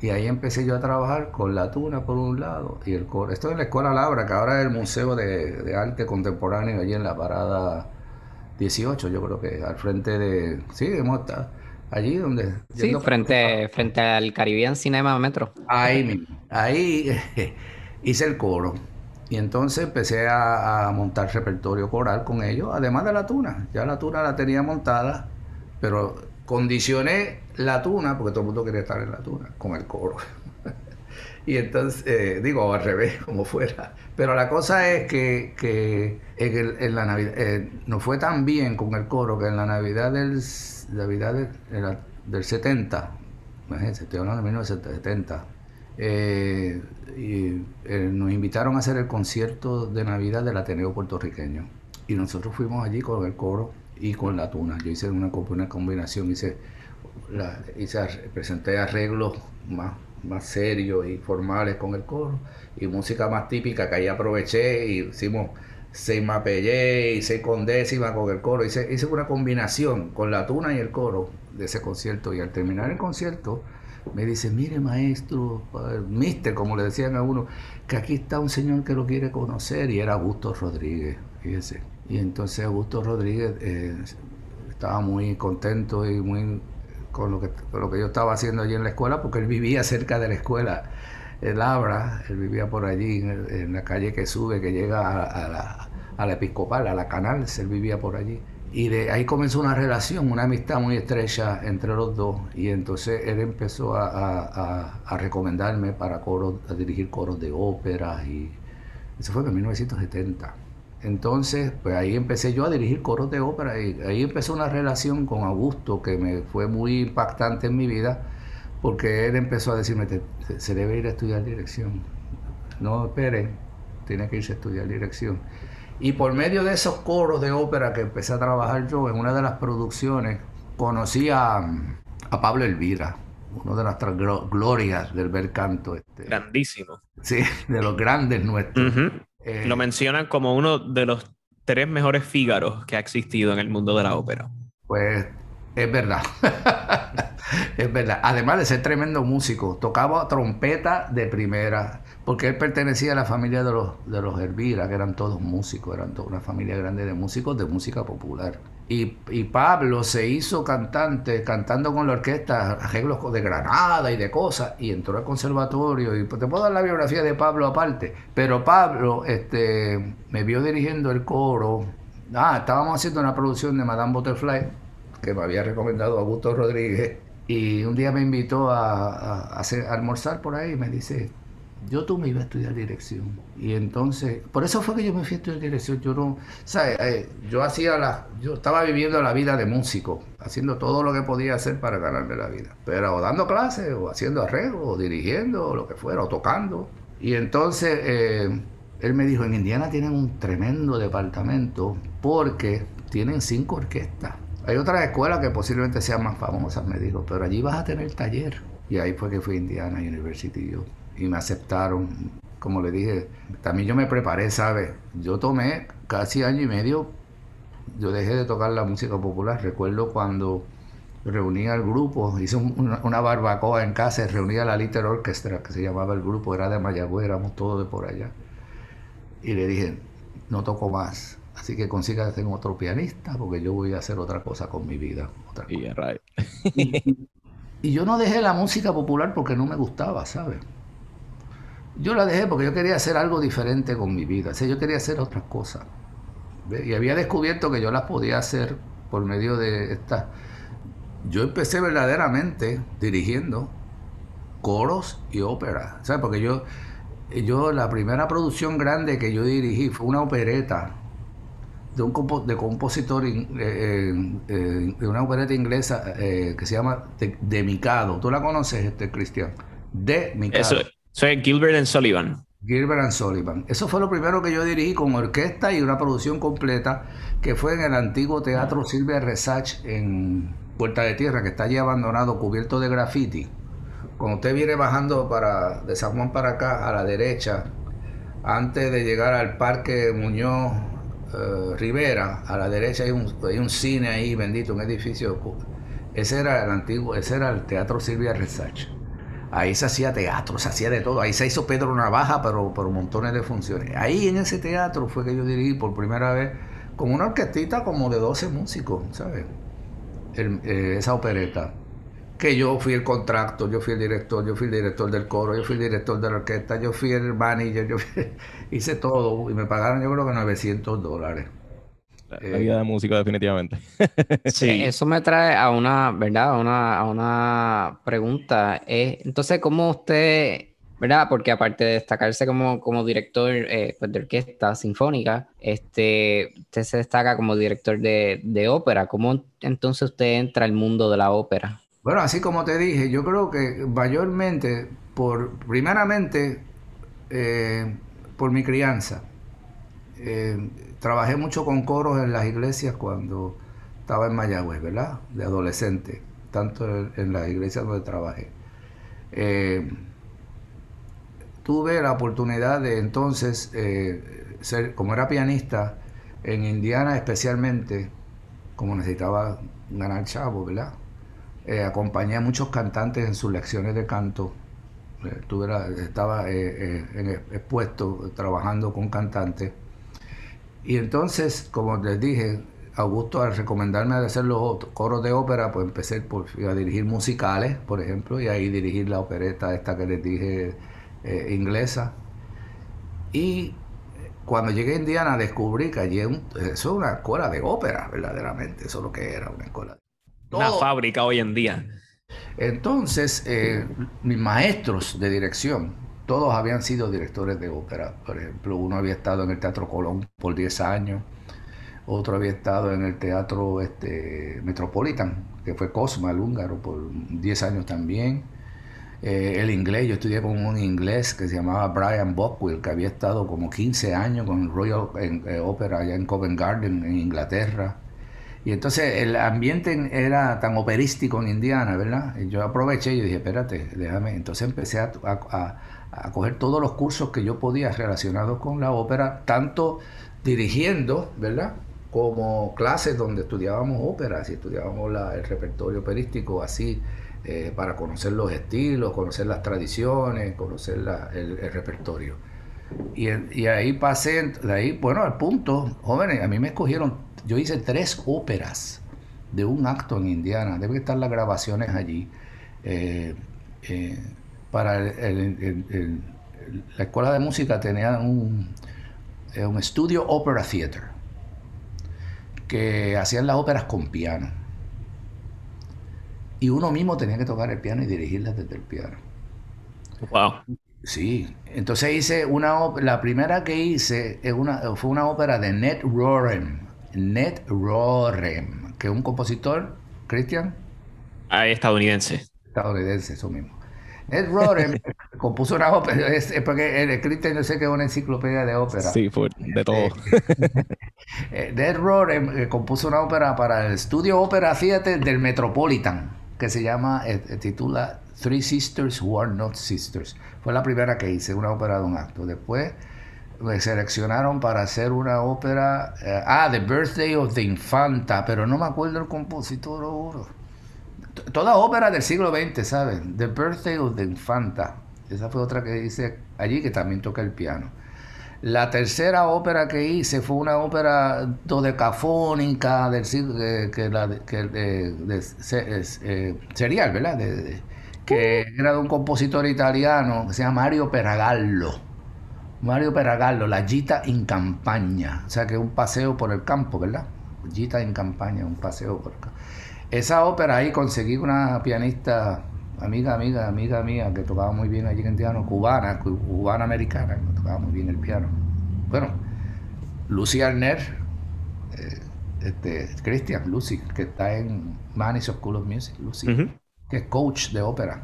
Y ahí empecé yo a trabajar con la tuna por un lado y el coro. Esto en la Escuela Labra, que ahora es el Museo de, de Arte Contemporáneo, allí en la parada 18, yo creo que al frente de. Sí, hemos estado allí donde. Sí, frente, frente al Caribbean Cinema Metro. Ahí Ahí hice el coro. Y entonces empecé a, montar repertorio coral con ellos, además de la tuna. Ya la tuna la tenía montada, pero condicioné la tuna, porque todo el mundo quería estar en la tuna, con el coro. Y entonces, eh, digo, al revés, como fuera. Pero la cosa es que, en, la Navidad eh, nos fue tan bien con el coro que en la Navidad del, Navidad del, 70, imagínense, estoy hablando de 1970, eh, y, eh, nos invitaron a hacer el concierto de Navidad del Ateneo puertorriqueño. Y nosotros fuimos allí con el coro y con la tuna. Yo hice una, una combinación, hice, hice presenté arreglos más más serios y formales con el coro y música más típica que ahí aproveché y hicimos seis mapellé y seis con décima con el coro. Hice, hice una combinación con la tuna y el coro de ese concierto y al terminar el concierto me dice, mire maestro, mister, como le decían a uno, que aquí está un señor que lo quiere conocer y era Augusto Rodríguez, fíjese. Y entonces Augusto Rodríguez eh, estaba muy contento y muy con lo, que, lo que yo estaba haciendo allí en la escuela, porque él vivía cerca de la escuela, el Abra, él vivía por allí, en, la calle que sube, que llega a, la, a la Episcopal, a la Canal, él vivía por allí. Y de ahí comenzó una relación, una amistad muy estrecha entre los dos. Y entonces él empezó a, a, recomendarme para coros, a dirigir coros de ópera. Y eso fue en 1970. Entonces, pues ahí empecé yo a dirigir coros de ópera y ahí empezó una relación con Augusto que me fue muy impactante en mi vida porque él empezó a decirme, se debe ir a estudiar dirección. No espere, tiene que irse a estudiar dirección. Y por medio de esos coros de ópera que empecé a trabajar yo en una de las producciones, conocí a, Pablo Elvira, una de nuestras glorias del bel canto. Este. Grandísimo. Sí, de los grandes nuestros. Eh, Lo mencionan como uno de los tres mejores Fígaros que ha existido en el mundo de la ópera. Pues es verdad. es verdad. Además de ser tremendo músico, tocaba trompeta de primera, porque él pertenecía a la familia de los, de los Hervira, que eran todos músicos, eran toda una familia grande de músicos de música popular. Y, y, Pablo se hizo cantante, cantando con la orquesta, arreglos de Granada y de cosas, y entró al conservatorio. Y pues, te puedo dar la biografía de Pablo aparte, pero Pablo este, me vio dirigiendo el coro. Ah, estábamos haciendo una producción de Madame Butterfly, que me había recomendado Augusto Rodríguez, y un día me invitó a, a almorzar por ahí y me dice, yo tú me iba a estudiar dirección. Y entonces, por eso fue que yo me fui a estudiar dirección. Yo no, ¿sabes? Eh, yo hacía la, yo estaba viviendo la vida de músico, haciendo todo lo que podía hacer para ganarme la vida. Pero o dando clases, o haciendo arreglos, o dirigiendo, o lo que fuera, o tocando. Y entonces eh, él me dijo, en Indiana tienen un tremendo departamento porque tienen cinco orquestas. Hay otras escuelas que posiblemente sean más famosas, me dijo, pero allí vas a tener taller. Y ahí fue que fui a Indiana University. Yo y me aceptaron. Como le dije, también yo me preparé, ¿sabes? Yo tomé casi año y medio, yo dejé de tocar la música popular. Recuerdo cuando reuní al grupo, hice una, barbacoa en casa, reunía la Little Orchestra, que se llamaba el grupo, era de Mayagüez, éramos todos de por allá. Y le dije, no toco más, así que consígate otro pianista, porque yo voy a hacer otra cosa con mi vida. Otra y yo no dejé la música popular porque no me gustaba, ¿sabes? Yo la dejé porque yo quería hacer algo diferente con mi vida. O yo quería hacer otras cosas. Y había descubierto que yo las podía hacer por medio de esta. Yo empecé verdaderamente dirigiendo coros y ópera. ¿Sabes? Porque yo, yo, la primera producción grande que yo dirigí fue una opereta de un de compositor eh, eh, eh, de una opereta inglesa que se llama de, Mikado. ¿Tú la conoces, este Cristian? De Mikado. Soy Gilbert and Sullivan. Gilbert and Sullivan. Eso fue lo primero que yo dirigí con orquesta y una producción completa que fue en el antiguo Teatro Silvia Resach en Puerta de Tierra, que está allí abandonado, cubierto de graffiti. Cuando usted viene bajando para, de San Juan para acá, a la derecha, antes de llegar al Parque Muñoz eh, Rivera, a la derecha hay un, hay un cine ahí, bendito, un edificio. Ese era el antiguo, ese era el Teatro Silvia Resach. Ahí se hacía teatro, se hacía de todo. Ahí se hizo Pedro Navaja, pero por montones de funciones. Ahí en ese teatro fue que yo dirigí por primera vez con una orquestita como de 12 músicos, ¿sabes? Eh, esa opereta. Que yo fui el contractor, yo fui el director, yo fui el director del coro, yo fui el director de la orquesta, yo fui el manager, yo hice todo y me pagaron yo creo que 900 dólares. La, vida de músico, definitivamente. sí. Eso me trae a una, ¿verdad? A una, a una pregunta. entonces, ¿cómo usted, ¿verdad? Porque aparte de destacarse como, como director eh, pues, de orquesta sinfónica, este, usted se destaca como director de, de ópera. ¿Cómo entonces usted entra al mundo de la ópera? Bueno, así como te dije, yo creo que mayormente, por, primeramente, eh, por mi crianza. Eh, trabajé mucho con coros en las iglesias cuando estaba en Mayagüez, ¿verdad? De adolescente, tanto en, las iglesias donde trabajé. Eh, tuve la oportunidad de entonces eh, ser, como era pianista, en Indiana especialmente, como necesitaba ganar chavo, ¿verdad? Eh, acompañé a muchos cantantes en sus lecciones de canto. tuve estaba expuesto trabajando con cantantes y entonces, como les dije, Augusto al recomendarme hacer los coros de ópera, pues empecé por, a dirigir musicales, por ejemplo, y ahí dirigir la opereta esta que les dije eh, inglesa. Y cuando llegué a Indiana descubrí que allí eso es una escuela de ópera, verdaderamente, eso es lo que era una escuela. Una fábrica hoy en día. Entonces, eh, mis maestros de dirección, todos habían sido directores de ópera. Por ejemplo, uno había estado en el Teatro Colón por 10 años, otro había estado en el Teatro este, Metropolitan, que fue Cosma, el húngaro, por 10 años también. Eh, el inglés, yo estudié con un inglés que se llamaba Brian Bockwell, que había estado como 15 años con Royal eh, Opera allá en Covent Garden, en Inglaterra. Y entonces el ambiente era tan operístico en Indiana, ¿verdad? Y yo aproveché y dije, espérate, déjame. Entonces empecé a coger todos los cursos que yo podía relacionados con la ópera, tanto dirigiendo, ¿verdad? Como clases donde estudiábamos óperas y estudiábamos el repertorio operístico así, eh, para conocer los estilos, conocer las tradiciones, conocer el, repertorio. Y, y, ahí pasé, de ahí, bueno, al punto, jóvenes, a mí me escogieron, yo hice tres óperas de un acto en Indiana, deben estar las grabaciones allí. Eh, eh, para la escuela de música tenía un, eh, un estudio Opera Theater que hacían las óperas con piano. Y uno mismo tenía que tocar el piano y dirigirlas desde el piano. Wow. Sí, entonces hice una la primera que hice es una, fue una ópera de Ned Rorem. Ned Rorem, que es un compositor, Christian. Ah, estadounidense. Estadounidense, eso mismo. Ed Roden compuso una ópera, es, porque el Christian yo sé que es una enciclopedia de ópera. Sí, fue de todo. Eh, Ed Roden eh, compuso una ópera para el estudio Ópera 7 del Metropolitan, que se llama, eh, titula Three Sisters Who Are Not Sisters. Fue la primera que hice, una ópera de un acto. Después me seleccionaron para hacer una ópera, ah, The Birthday of the Infanta, pero no me acuerdo el compositor oro toda ópera del siglo XX, ¿sabes? The Birthday of the Infanta. Esa fue otra que hice allí que también toca el piano. La tercera ópera que hice fue una ópera dodecafónica del siglo que, la, que de, eh, serial, ¿verdad? que era de un compositor italiano que se llama Mario Peragallo. Mario Peragallo, La Gita in Campaña. O sea que un paseo por el campo, ¿verdad? Gita in Campaña, un paseo por el campo. Esa ópera ahí conseguí una pianista, amiga, amiga, amiga mía, que tocaba muy bien allí en Indiano, cubana, cubana americana, que tocaba muy bien el piano. Bueno, Lucy Arner, eh, este, Christian, Lucy, que está en Manis School of Music, Lucy, que es coach de ópera.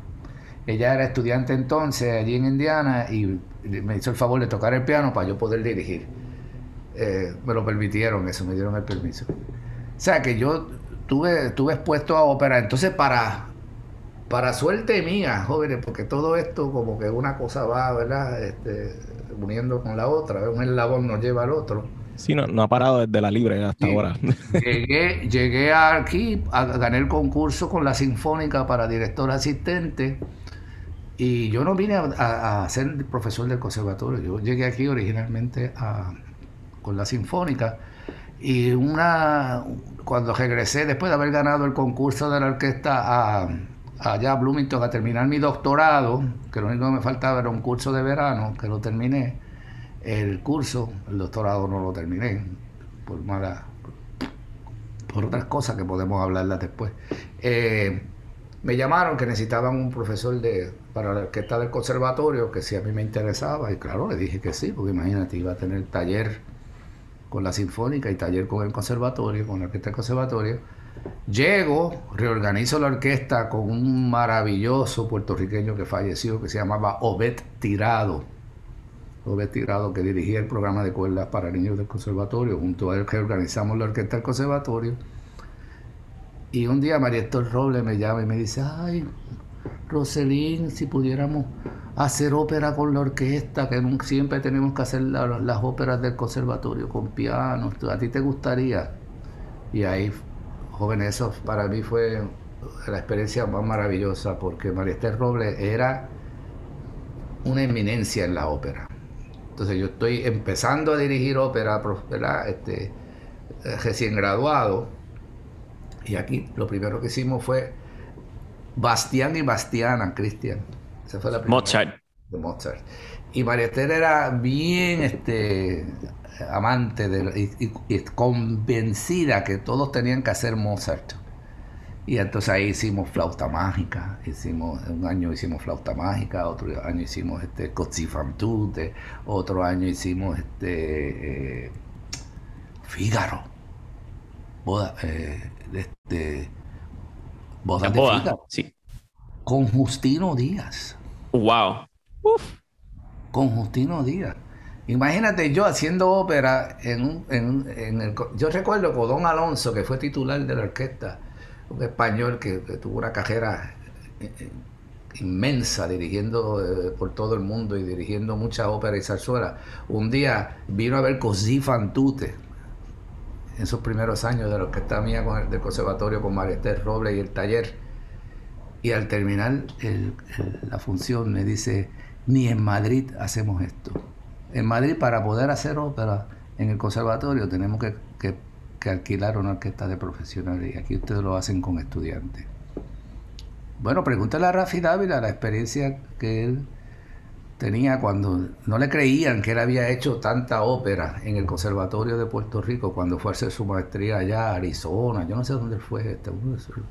Ella era estudiante entonces allí en Indiana y me hizo el favor de tocar el piano para yo poder dirigir. Eh, me lo permitieron, eso, me dieron el permiso. O sea que yo estuve, expuesto a ópera. Entonces, para, para suerte mía, jóvenes, porque todo esto como que una cosa va, ¿verdad? Este, uniendo con la otra, un eslabón nos lleva al otro. Sí, no, no ha parado desde la libre hasta ahora. Llegué, llegué aquí, a, gané el concurso con la Sinfónica para director asistente. Y yo no vine a, ser profesor del conservatorio. Yo llegué aquí originalmente con la Sinfónica. Y una, cuando regresé, después de haber ganado el concurso de la orquesta a, allá a Bloomington a terminar mi doctorado, que lo único que me faltaba era un curso de verano, que lo terminé, el curso, el doctorado no lo terminé, por mala, por otras cosas que podemos hablarlas después. Eh, me llamaron que necesitaban un profesor de, para la orquesta del conservatorio, que si a mí me interesaba, y claro, le dije que sí, porque imagínate, iba a tener taller con la Sinfónica y taller con el conservatorio, con la orquesta del conservatorio. Llego, reorganizo la orquesta con un maravilloso puertorriqueño que falleció, que se llamaba Obed Tirado. Obed Tirado, que dirigía el programa de cuerdas para niños del conservatorio. Junto a él reorganizamos la orquesta del conservatorio. Y un día María Héctor Robles me llama y me dice, ay, Roselín, si pudiéramos hacer ópera con la orquesta, que siempre tenemos que hacer las óperas del conservatorio con piano, ¿a ti te gustaría? Y ahí, joven, eso para mí fue la experiencia más maravillosa, porque María Esther Robles era una eminencia en la ópera. Entonces yo estoy empezando a dirigir ópera, Este, recién graduado, y aquí lo primero que hicimos fue Bastián y Bastiana, Cristian Mozart. De Mozart. Y María Esther era bien este, amante de, y, convencida que todos tenían que hacer Mozart. Y entonces ahí hicimos flauta mágica, hicimos, un año hicimos flauta mágica, otro año hicimos este Tute, otro año hicimos este eh, Fígaro. Boda, eh, este, boda de Fígaro. Sí. Con Justino Díaz. Wow. Con Justino Díaz. Imagínate yo haciendo ópera en, en, el... Yo recuerdo con Don Alonso, que fue titular de la orquesta, un español que, tuvo una carrera eh, eh, inmensa, dirigiendo eh, por todo el mundo y dirigiendo mucha ópera y zarzuela, un día vino a ver Così fan tutte, en sus primeros años de los que está mía con el, del conservatorio con María Robles y el taller. Y al terminar la función me dice, ni en Madrid hacemos esto. En Madrid para poder hacer ópera en el conservatorio tenemos que, que alquilar una orquesta de profesionales y aquí ustedes lo hacen con estudiantes. Bueno, pregúntale a Rafi Dávila la experiencia que él tenía cuando no le creían que él había hecho tanta ópera en el Conservatorio de Puerto Rico cuando fue a hacer su maestría allá Arizona, yo no sé dónde fue, este,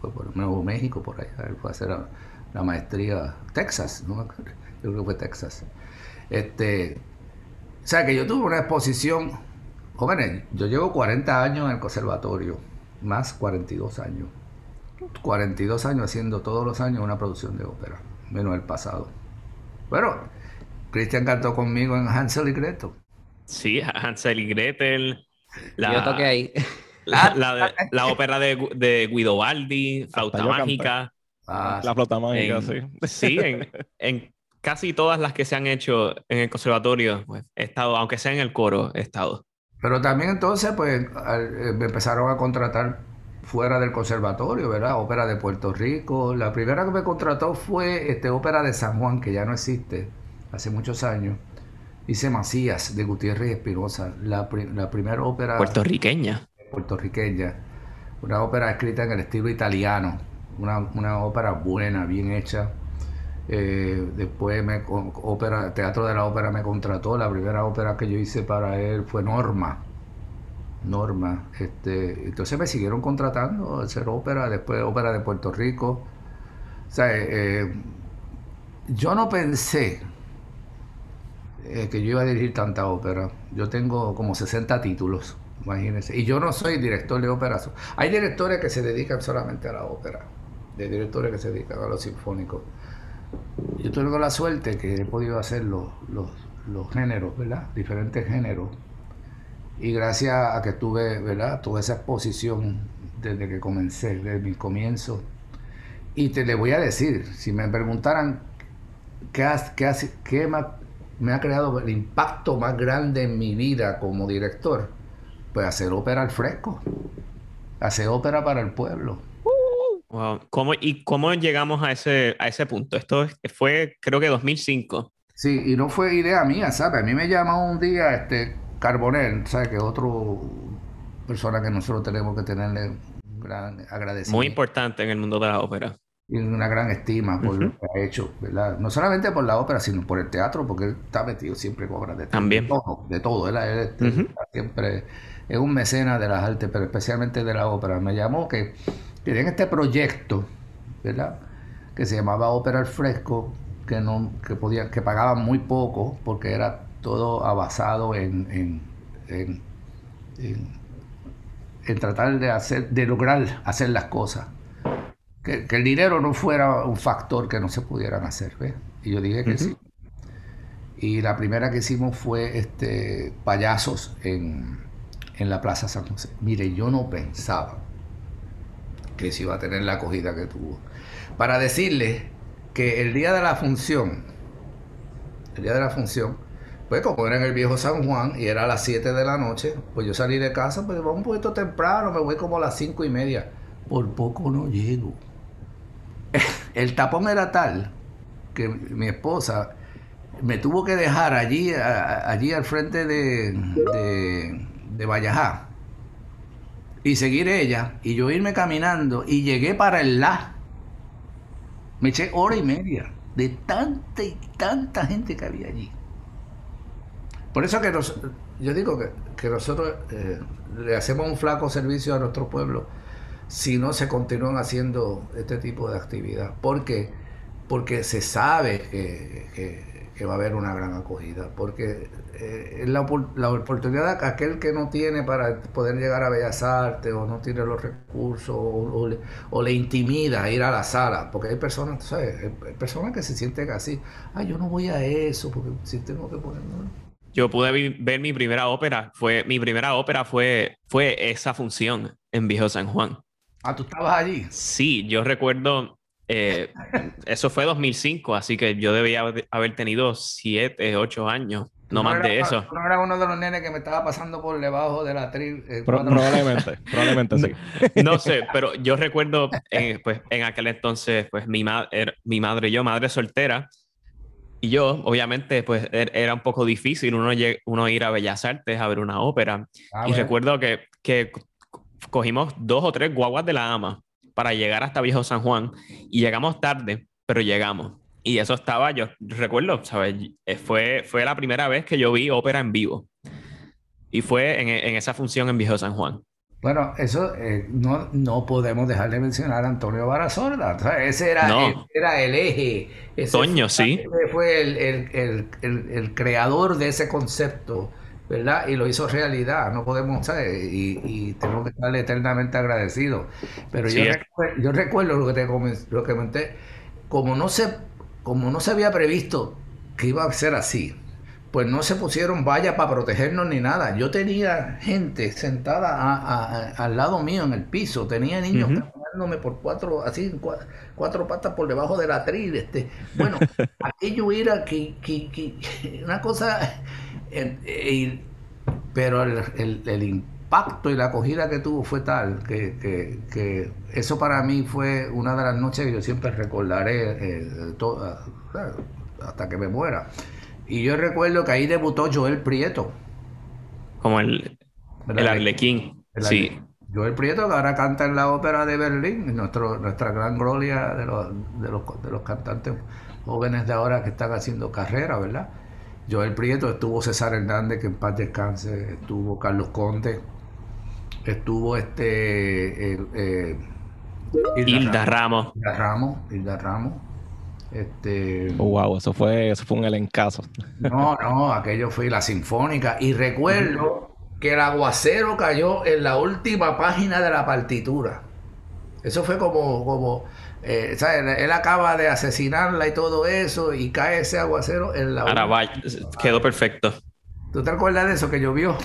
fue por Nuevo México, por allá, él fue a hacer la, maestría, Texas, yo creo que fue Texas. Este, o sea que yo tuve una exposición, jóvenes, yo llevo 40 años en el conservatorio, más 42 años. 42 años haciendo todos los años una producción de ópera, menos el pasado. Bueno, Cristian cantó conmigo en Hansel y Gretel. Sí, Hansel y Gretel. La, Yo toqué ahí. La, ópera de, de Guido Baldi, Flauta Mágica. Ah, la flauta mágica, sí. Sí, en, casi todas las que se han hecho en el conservatorio pues, he estado, aunque sea en el coro, he estado. Pero también entonces, pues, eh, me empezaron a contratar fuera del conservatorio, ¿verdad? Ópera de Puerto Rico. La primera que me contrató fue este, Ópera de San Juan, que ya no existe, hace muchos años. Hice Macías de Gutiérrez Espinosa, la, primera ópera... Puertorriqueña. Puertorriqueña. Una ópera escrita en el estilo italiano. Una, ópera buena, bien hecha. Eh, después me, ópera, Teatro de la Ópera me contrató. La primera ópera que yo hice para él fue Norma Norma. Este, entonces me siguieron contratando a hacer ópera, después ópera de Puerto Rico. O sea, eh, eh, yo no pensé eh, que yo iba a dirigir tanta ópera. Yo tengo como 60 títulos, imagínense. Y yo no soy director de ópera. Hay directores que se dedican solamente a la ópera, de directores que se dedican a lo sinfónico. Yo tengo la suerte que he podido hacer los, los, los géneros, ¿verdad? Diferentes géneros y gracias a que tuve, ¿verdad? Tuve esa exposición desde que comencé, desde mi comienzo. Y te le voy a decir, si me preguntaran qué, qué, qué me ha creado el impacto más grande en mi vida como director, pues hacer ópera al fresco, hacer ópera para el pueblo. Wow. ¿Cómo, ¿Y cómo llegamos a ese, a ese punto? Esto fue, creo que 2005. Sí, y no fue idea mía, ¿sabes? A mí me llamó un día este, Carbonell, ¿sabes? Que es otro persona que nosotros tenemos que tenerle gran agradecimiento. Muy importante en el mundo de la ópera. Y una gran estima por lo que ha hecho, ¿verdad? No solamente por la ópera, sino por el teatro, porque él está metido siempre con obras de teatro. También. De todo, de todo. Él, siempre es un mecena de las artes, pero especialmente de la ópera. Me llamó que tenían este proyecto, ¿verdad? Que se llamaba Ópera al Fresco, que, no, que, podía, que pagaban muy poco, porque era todo basado en, en, en, tratar de hacer, de lograr hacer las cosas. Que, el dinero no fuera un factor que no se pudieran hacer, Y yo dije que sí. Y la primera que hicimos fue este payasos en, en la Plaza San José. Mire, yo no pensaba que se iba a tener la acogida que tuvo. Para decirle que el día de la función, el día de la función, pues como era en el viejo San Juan y era a las 7 de la noche, pues yo salí de casa, pues vamos un poquito temprano, me voy como a las 5 y media. Por poco no llego. El tapón era tal que mi esposa me tuvo que dejar allí, allí al frente de, de, Vallajá y seguir ella y yo irme caminando y llegué para el la. Me eché hora y media de tanta y tanta gente que había allí. Por eso que yo digo que, nosotros eh, le hacemos un flaco servicio a nuestro pueblo si no se continúan haciendo este tipo de actividad. ¿Por qué? Porque se sabe que, va a haber una gran acogida. Porque eh, es la, oportunidad que aquel que no tiene para poder llegar a Bellas Artes o no tiene los recursos o, le, intimida ir a la sala. Porque hay personas, ¿sabes? Personas que se sienten así. Yo no voy a eso porque si tengo que poner yo pude ver mi primera ópera. Fue, mi primera ópera fue esa función en Viejo San Juan. Ah, ¿tú estabas allí? Sí, yo recuerdo Eh, eso fue 2005, así que yo debía haber tenido 7, 8 años. No, más de eso. No era uno de los nenes que me estaba pasando por debajo de la tri. Eh, probablemente, probablemente sí. No, sé, pero yo recuerdo, eh, pues, en aquel entonces, pues, mi, madre mi madre y yo, madre soltera, y yo, obviamente, pues, er, era un poco difícil uno, uno ir a Bellas Artes a ver una ópera. Ah, y recuerdo que, que cogimos dos o tres guaguas de la ama para llegar hasta Viejo San Juan y llegamos tarde, pero llegamos. Y eso estaba, yo recuerdo, ¿sabes? Eh, fue, fue la primera vez que yo vi ópera en vivo. Y fue en, en esa función en Viejo San Juan. Bueno, eso eh, no, no podemos dejar de mencionar a Antonio Barazorda. ese era, el, era el eje. Toño, sí. Fue el, el, el, creador de ese concepto, ¿verdad? Y lo hizo realidad. No podemos, ¿sabes? Y, y tenemos que estarle eternamente agradecidos. Pero yo, recuerdo, yo recuerdo lo que te lo que comenté. Como no se como no se había previsto que iba a ser así, pues no se pusieron vallas para protegernos ni nada. Yo tenía gente sentada al lado mío en el piso, tenía niños uh por cuatro, así, cuatro, patas por debajo de la tril. Este. Bueno, aquello era que, una cosa, eh, pero el, impacto y la acogida que tuvo fue tal que, que eso para mí fue una de las noches que yo siempre recordaré eh, hasta que me muera. Y yo recuerdo que ahí debutó Joel Prieto. Como el, el Arlequín. sí. Joel Prieto, que ahora canta en la ópera de Berlín, nuestro, nuestra gran gloria de los, de, los, de los cantantes jóvenes de ahora que están haciendo carrera, ¿verdad? Joel Prieto, estuvo César Hernández, que en paz descanse, estuvo Carlos Conte, estuvo este eh, Hilda, Ramos. Hilda Ramos, Hilda Ramos. Este... Oh, wow, eso fue, eso fue un elencazo. No, no, aquello fue la sinfónica. Y recuerdo que el aguacero cayó en la última página de la partitura. Eso fue como, como eh, ¿sabes? Él acaba de asesinarla y todo eso, y cae ese aguacero en la. Ahora quedó perfecto. ¿Tú te acuerdas de eso que llovió?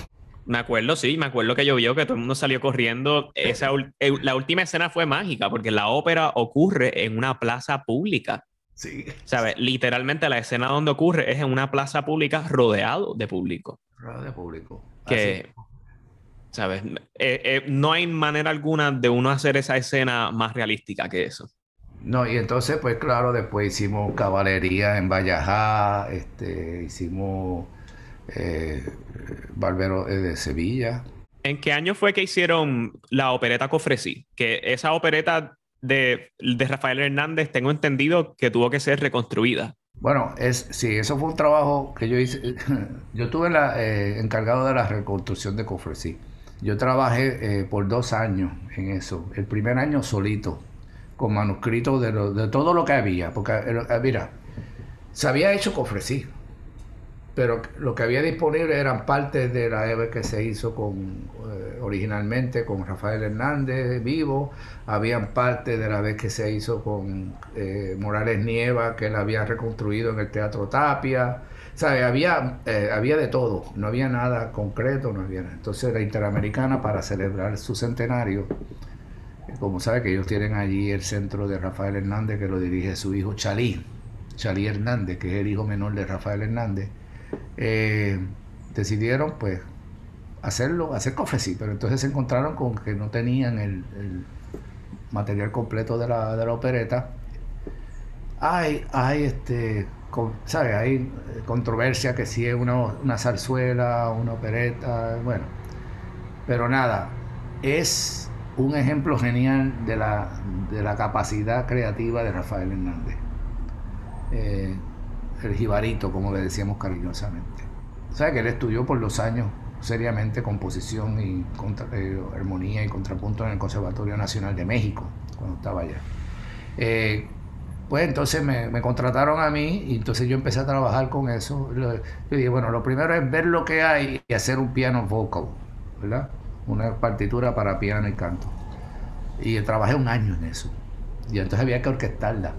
Me acuerdo, sí, me acuerdo que llovió, que todo el mundo salió corriendo. Esa, eh, la última escena fue mágica porque la ópera ocurre en una plaza pública. Sí. ¿Sabes? Literalmente la escena donde ocurre es en una plaza pública rodeado de público. Rodeado de público. Que, ¿sabes? Eh, eh, no hay manera alguna de uno hacer esa escena más realística que eso. No, y entonces, pues claro, después hicimos caballería en Vallajá, este, hicimos eh, Barbero eh, de Sevilla. ¿En qué año fue que hicieron la opereta Cofresí? Que esa opereta de, Rafael Hernández, tengo entendido que tuvo que ser reconstruida. Bueno, es, sí, eso fue un trabajo que yo hice. Yo estuve la, eh, encargado de la reconstrucción de Cofresí. Yo trabajé por dos años en eso. El primer año solito, con manuscritos de, de todo lo que había. Porque, mira, se había hecho Cofresí pero lo que había disponible eran partes de la EVE que se hizo con eh, originalmente con Rafael Hernández vivo, habían partes de la vez que se hizo con eh, Morales Nieva, que él había reconstruido en el Teatro Tapia, ¿sabe? Había, eh, había de todo, no había nada concreto, no había nada. Entonces la Interamericana para celebrar su centenario, como sabe que ellos tienen allí el centro de Rafael Hernández que lo dirige su hijo Chalí, Chalí Hernández, que es el hijo menor de Rafael Hernández, eh, decidieron pues hacerlo, hacer cofresí, pero entonces se encontraron con que no tenían el, material completo de la, de la, opereta. Hay, hay este, ¿sabe? Hay eh, controversia que si es una zarzuela, una opereta, bueno. Pero nada, es un ejemplo genial de la, de la capacidad creativa de Rafael Hernández. Eh, el jibarito, como le decíamos cariñosamente. O sea que él estudió por los años seriamente composición y eh, armonía y contrapunto en el Conservatorio Nacional de México, cuando estaba allá. Eh, pues entonces me, contrataron a mí y entonces yo empecé a trabajar con eso. Yo dije, bueno, lo primero es ver lo que hay y hacer un piano vocal, ¿verdad? Una partitura para piano y canto. Y trabajé un año en eso. Y entonces había que orquestarla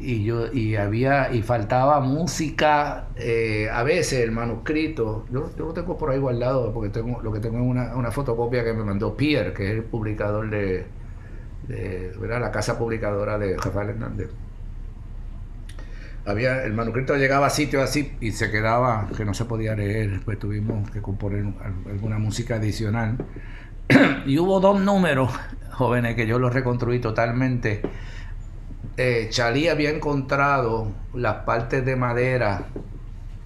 y yo y había y faltaba música eh, a veces el manuscrito yo, yo, lo tengo por ahí guardado porque tengo lo que tengo es una, una, fotocopia que me mandó Pierre que es el publicador de, de la casa publicadora de Rafael Hernández. Había, el manuscrito llegaba a sitios así y se quedaba que no se podía leer, después tuvimos que componer alguna música adicional. y hubo dos números, jóvenes, que yo los reconstruí totalmente. Eh, Chalí había encontrado las partes de madera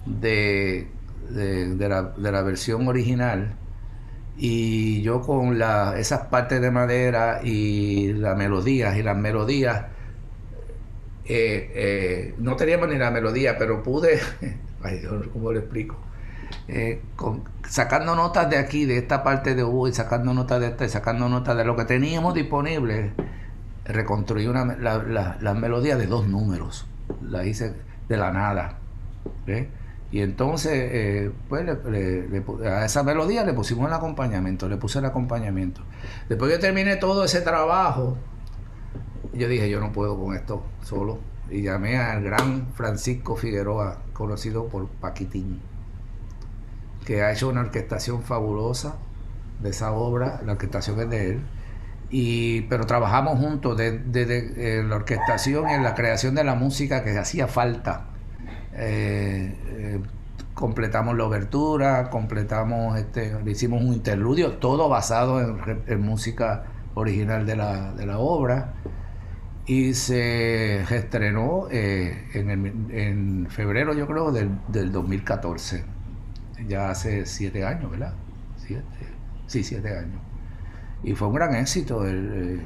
de, de, la, de la versión original y yo con la, esas partes de madera y las melodías y las melodías eh, eh, no teníamos ni la melodía pero pude ay Dios cómo lo explico eh, sacando notas de aquí de esta parte de U y sacando notas de esta y sacando notas de lo que teníamos disponible reconstruí una, la, la, melodía de dos números. La hice de la nada y entonces, eh, pues a esa melodía le pusimos el acompañamiento, le puse el acompañamiento. Después que terminé todo ese trabajo, yo dije, yo no puedo con esto solo. Y llamé al gran Francisco Figueroa, conocido por Paquitín, que ha hecho una orquestación fabulosa de esa obra, la orquestación es de él. Y, pero trabajamos juntos desde la orquestación y en la creación de la música que hacía falta eh, eh, completamos la obertura, completamos, este, hicimos un interludio, todo basado en, música original de la, de la, obra. Y se estrenó eh, en, febrero, yo creo, del, del, 2014. Ya hace siete años, ¿verdad? Siete, sí, siete años. Y fue un gran éxito. y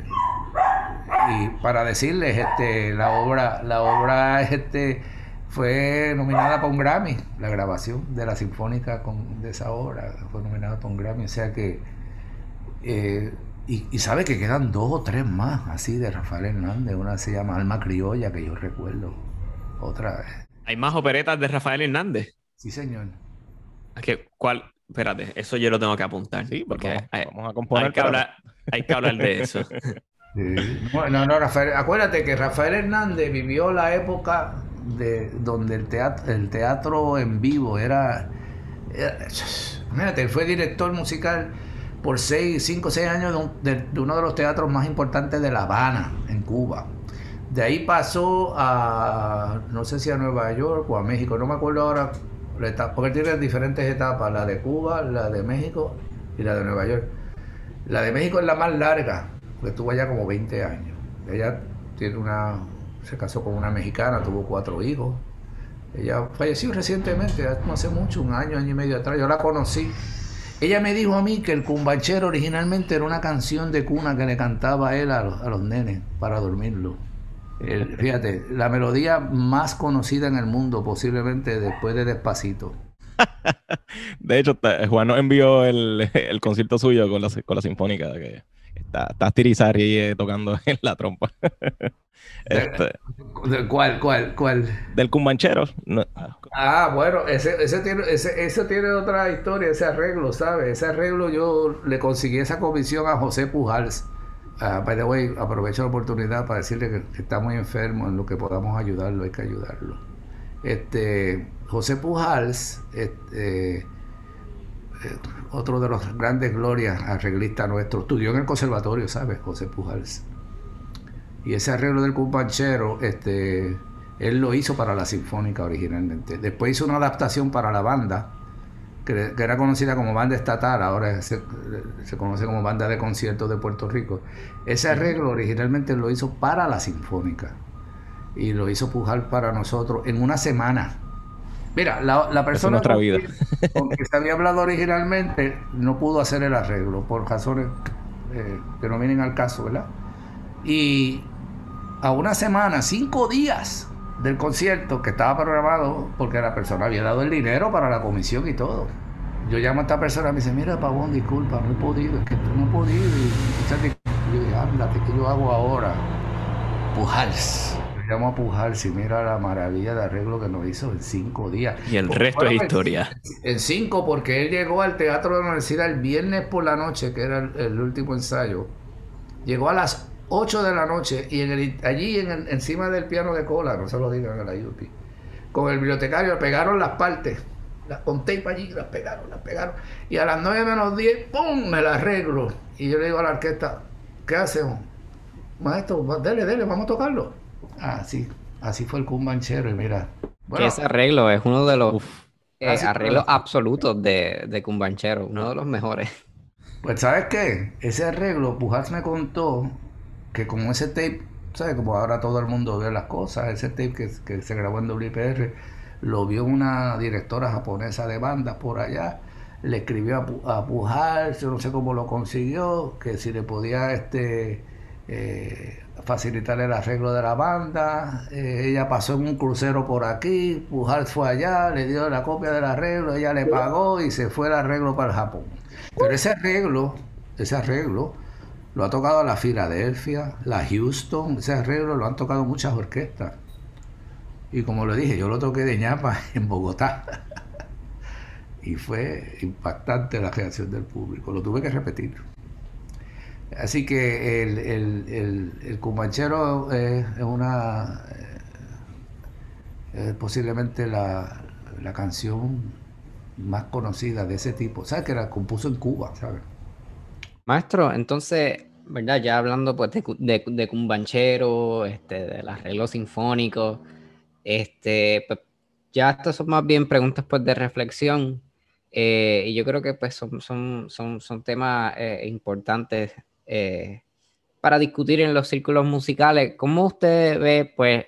para decirles, este, la obra, la obra, este, fue nominada para un Grammy, la grabación de la sinfónica con, de esa obra fue nominada para un Grammy, o sea que, eh, y, sabe que quedan dos o tres más así de Rafael Hernández, una se llama Alma Criolla, que yo recuerdo, otra. ¿Hay más operetas de Rafael Hernández? Sí, señor. que, ¿Cuál? Espérate, eso yo lo tengo que apuntar. Sí, porque vamos, a componer. Hay que, hablar, hay que hablar de eso. No, no, Rafael, acuérdate que Rafael Hernández vivió la época de donde el teatro, el teatro en vivo era, Imagínate, él fue director musical por 6, 5 6 años de, uno de los teatros más importantes de La Habana, en Cuba. De ahí pasó a, no sé si a Nueva York o a México, no me acuerdo ahora, porque tiene diferentes etapas, la de Cuba, la de México y la de Nueva York. La de México es la más larga, porque estuvo allá como 20 años. Ella tiene una, se casó con una mexicana, tuvo cuatro hijos. Ella falleció recientemente, no hace mucho, un año, año y medio atrás. Yo la conocí. Ella me dijo a mí que el cumbanchero originalmente era una canción de cuna que le cantaba él a los, nenes para dormirlo. fíjate, la melodía más conocida en el mundo, posiblemente después de Despacito. de hecho, Juan nos envió el, concierto suyo con la, con la sinfónica. Que está, está Tirizarri eh, tocando en la trompa. Este, ¿Cuál, cuál, cuál? Del Cumbanchero. Ah, bueno, ese, ese, tiene, ese, tiene otra historia, ese arreglo, ¿sabes? Ese arreglo yo le conseguí esa comisión a José Pujals. Uh, by the way, aprovecho la oportunidad para decirle que, está muy enfermo, en lo que podamos ayudarlo, hay que ayudarlo. Este, José Pujals, este, otro de los grandes glorias arreglista nuestro, estudió en el conservatorio, ¿sabes? José Pujals. Y ese arreglo del cumbanchero, este, él lo hizo para la Sinfónica originalmente. Después hizo una adaptación para la banda, que, era conocida como banda estatal, ahora se, conoce como banda de conciertos de Puerto Rico. Ese arreglo originalmente lo hizo para la Sinfónica. Y lo hizo pujar para nosotros en una semana. Mira, la, persona con, vida. que se había hablado originalmente no pudo hacer el arreglo por razones eh, que no vienen al caso, ¿verdad? Y a una semana, cinco días del concierto que estaba programado, porque la persona había dado el dinero para la comisión y todo. Yo llamo a esta persona y me dice, mira, Pavón, disculpa, no he podido, es que no he podido. Y yo dije, ándate, ¿qué yo hago ahora? Pujals. Llamo a Pujals y mira la maravilla de arreglo que nos hizo en cinco días. Y el resto es historia. En cinco, porque él llegó al Teatro de la Universidad el viernes por la noche, que era el último ensayo. Llegó a las 8 de la noche y en el, allí en encima del piano de cola, no se lo digan a la UP, con el bibliotecario pegaron las partes, las, con tape allí, las pegaron, las pegaron. Y a las 9 menos 10, ¡pum! me las arreglo. Y yo le digo a la orquesta, ¿qué hacemos? maestro, dele, dele, vamos a tocarlo. Ah, sí, así fue el cumbanchero y mira. ese arreglo es uno de los eh, arreglos absolutos de, de cumbanchero, uno de los mejores. Pues sabes qué, ese arreglo, Pujals me contó que con ese tape, ¿sabes? Como ahora todo el mundo ve las cosas, ese tape que, que se grabó en WPR, lo vio una directora japonesa de bandas por allá le escribió a, a yo no sé cómo lo consiguió, que si le podía este, eh, facilitar el arreglo de la banda. Eh, ella pasó en un crucero por aquí, Pujal fue allá, le dio la copia del arreglo, ella le pagó y se fue el arreglo para el Japón. Pero ese arreglo, ese arreglo, lo ha tocado la Filadelfia, la Houston, ese arreglo lo han tocado muchas orquestas. Y como lo dije, yo lo toqué de ñapa en Bogotá y fue impactante la reacción del público. Lo tuve que repetir. Así que el, el, el, Cumanchero es, una. Eh, posiblemente la, la, canción más conocida de ese tipo. ¿Sabes? Que la compuso en Cuba, ¿sabes? Maestro, entonces, ¿verdad? Ya hablando pues, de, de, de Cumbanchero, este, del arreglo sinfónico, este, pues, ya estas son más bien preguntas pues, de reflexión. Eh, y yo creo que pues, son, son, son, son temas eh, importantes eh, para discutir en los círculos musicales. ¿Cómo usted ve pues,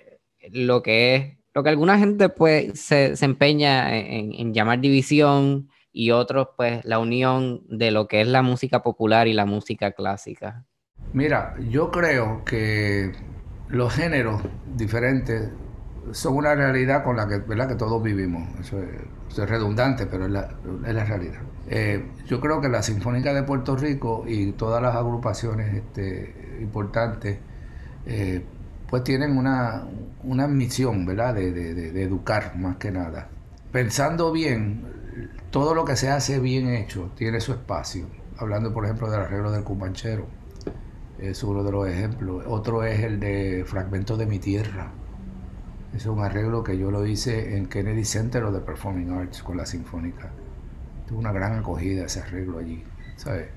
lo que es, lo que alguna gente pues, se, se empeña en, en, llamar división y otros pues la unión de lo que es la música popular y la música clásica? Mira, yo creo que los géneros diferentes son una realidad con la que, ¿verdad? que todos vivimos. Eso es, redundante, pero es la, es la realidad. Eh, yo creo que la Sinfónica de Puerto Rico y todas las agrupaciones este, importantes eh, pues tienen una, una misión ¿verdad? De, de, educar más que nada. Pensando bien, todo lo que se hace bien hecho tiene su espacio. Hablando, por ejemplo, del arreglo del Cumbanchero, es uno de los ejemplos. Otro es el de Fragmentos de mi Tierra es un arreglo que yo lo hice en Kennedy Center the Performing Arts con la Sinfónica. Tuvo una gran acogida ese arreglo allí, ¿sabes?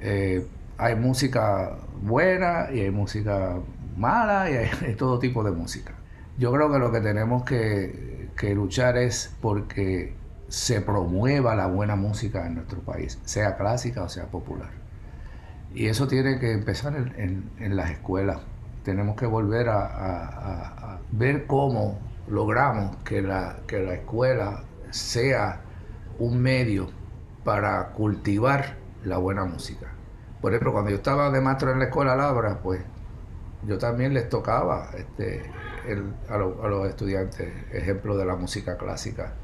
Eh, hay música buena y hay música mala y hay, todo tipo de música. Yo creo que lo que tenemos que, luchar es porque se promueva la buena música en nuestro país, sea clásica o sea popular. Y eso tiene que empezar en las escuelas. Tenemos que volver a, a ver cómo logramos que la, que la escuela sea un medio para cultivar la buena música. Por ejemplo, cuando yo estaba de maestro en la escuela Labra, pues yo también les tocaba este, a, los estudiantes ejemplos de la música clásica,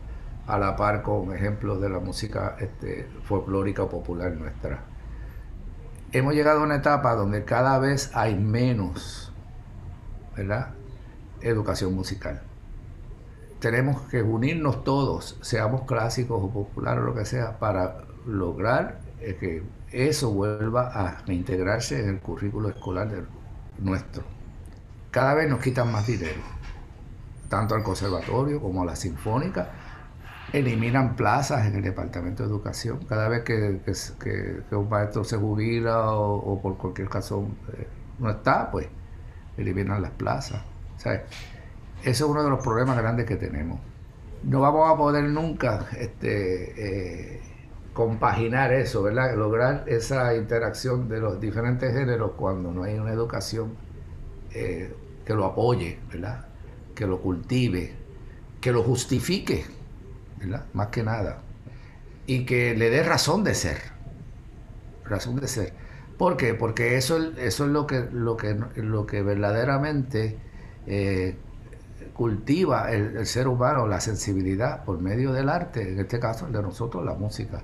a la par con ejemplos de la música este, folclórica o popular nuestra. Hemos llegado a una etapa donde cada vez hay menos, educación musical. Tenemos que unirnos todos, seamos clásicos o populares o lo que sea, para lograr eh, que eso vuelva a reintegrarse en el currículo escolar nuestro. Cada vez nos quitan más dinero, tanto al conservatorio como a la sinfónica. Eliminan plazas en el departamento de educación. Cada vez que, un maestro se jubila o, por cualquier razón eh, no está, pues eliminan las plazas. Eso es uno de los problemas grandes que tenemos. No vamos a poder nunca este, eh, compaginar eso, ¿verdad? Lograr esa interacción de los diferentes géneros cuando no hay una educación eh, que lo apoye, ¿verdad? Que lo cultive, que lo justifique, ¿verdad? Más que nada. Y que le dé razón de ser. Razón de ser. ¿Por qué? Porque eso, eso es lo que, lo que, lo que verdaderamente eh, cultiva el, ser humano la sensibilidad por medio del arte, en este caso el de nosotros, la música.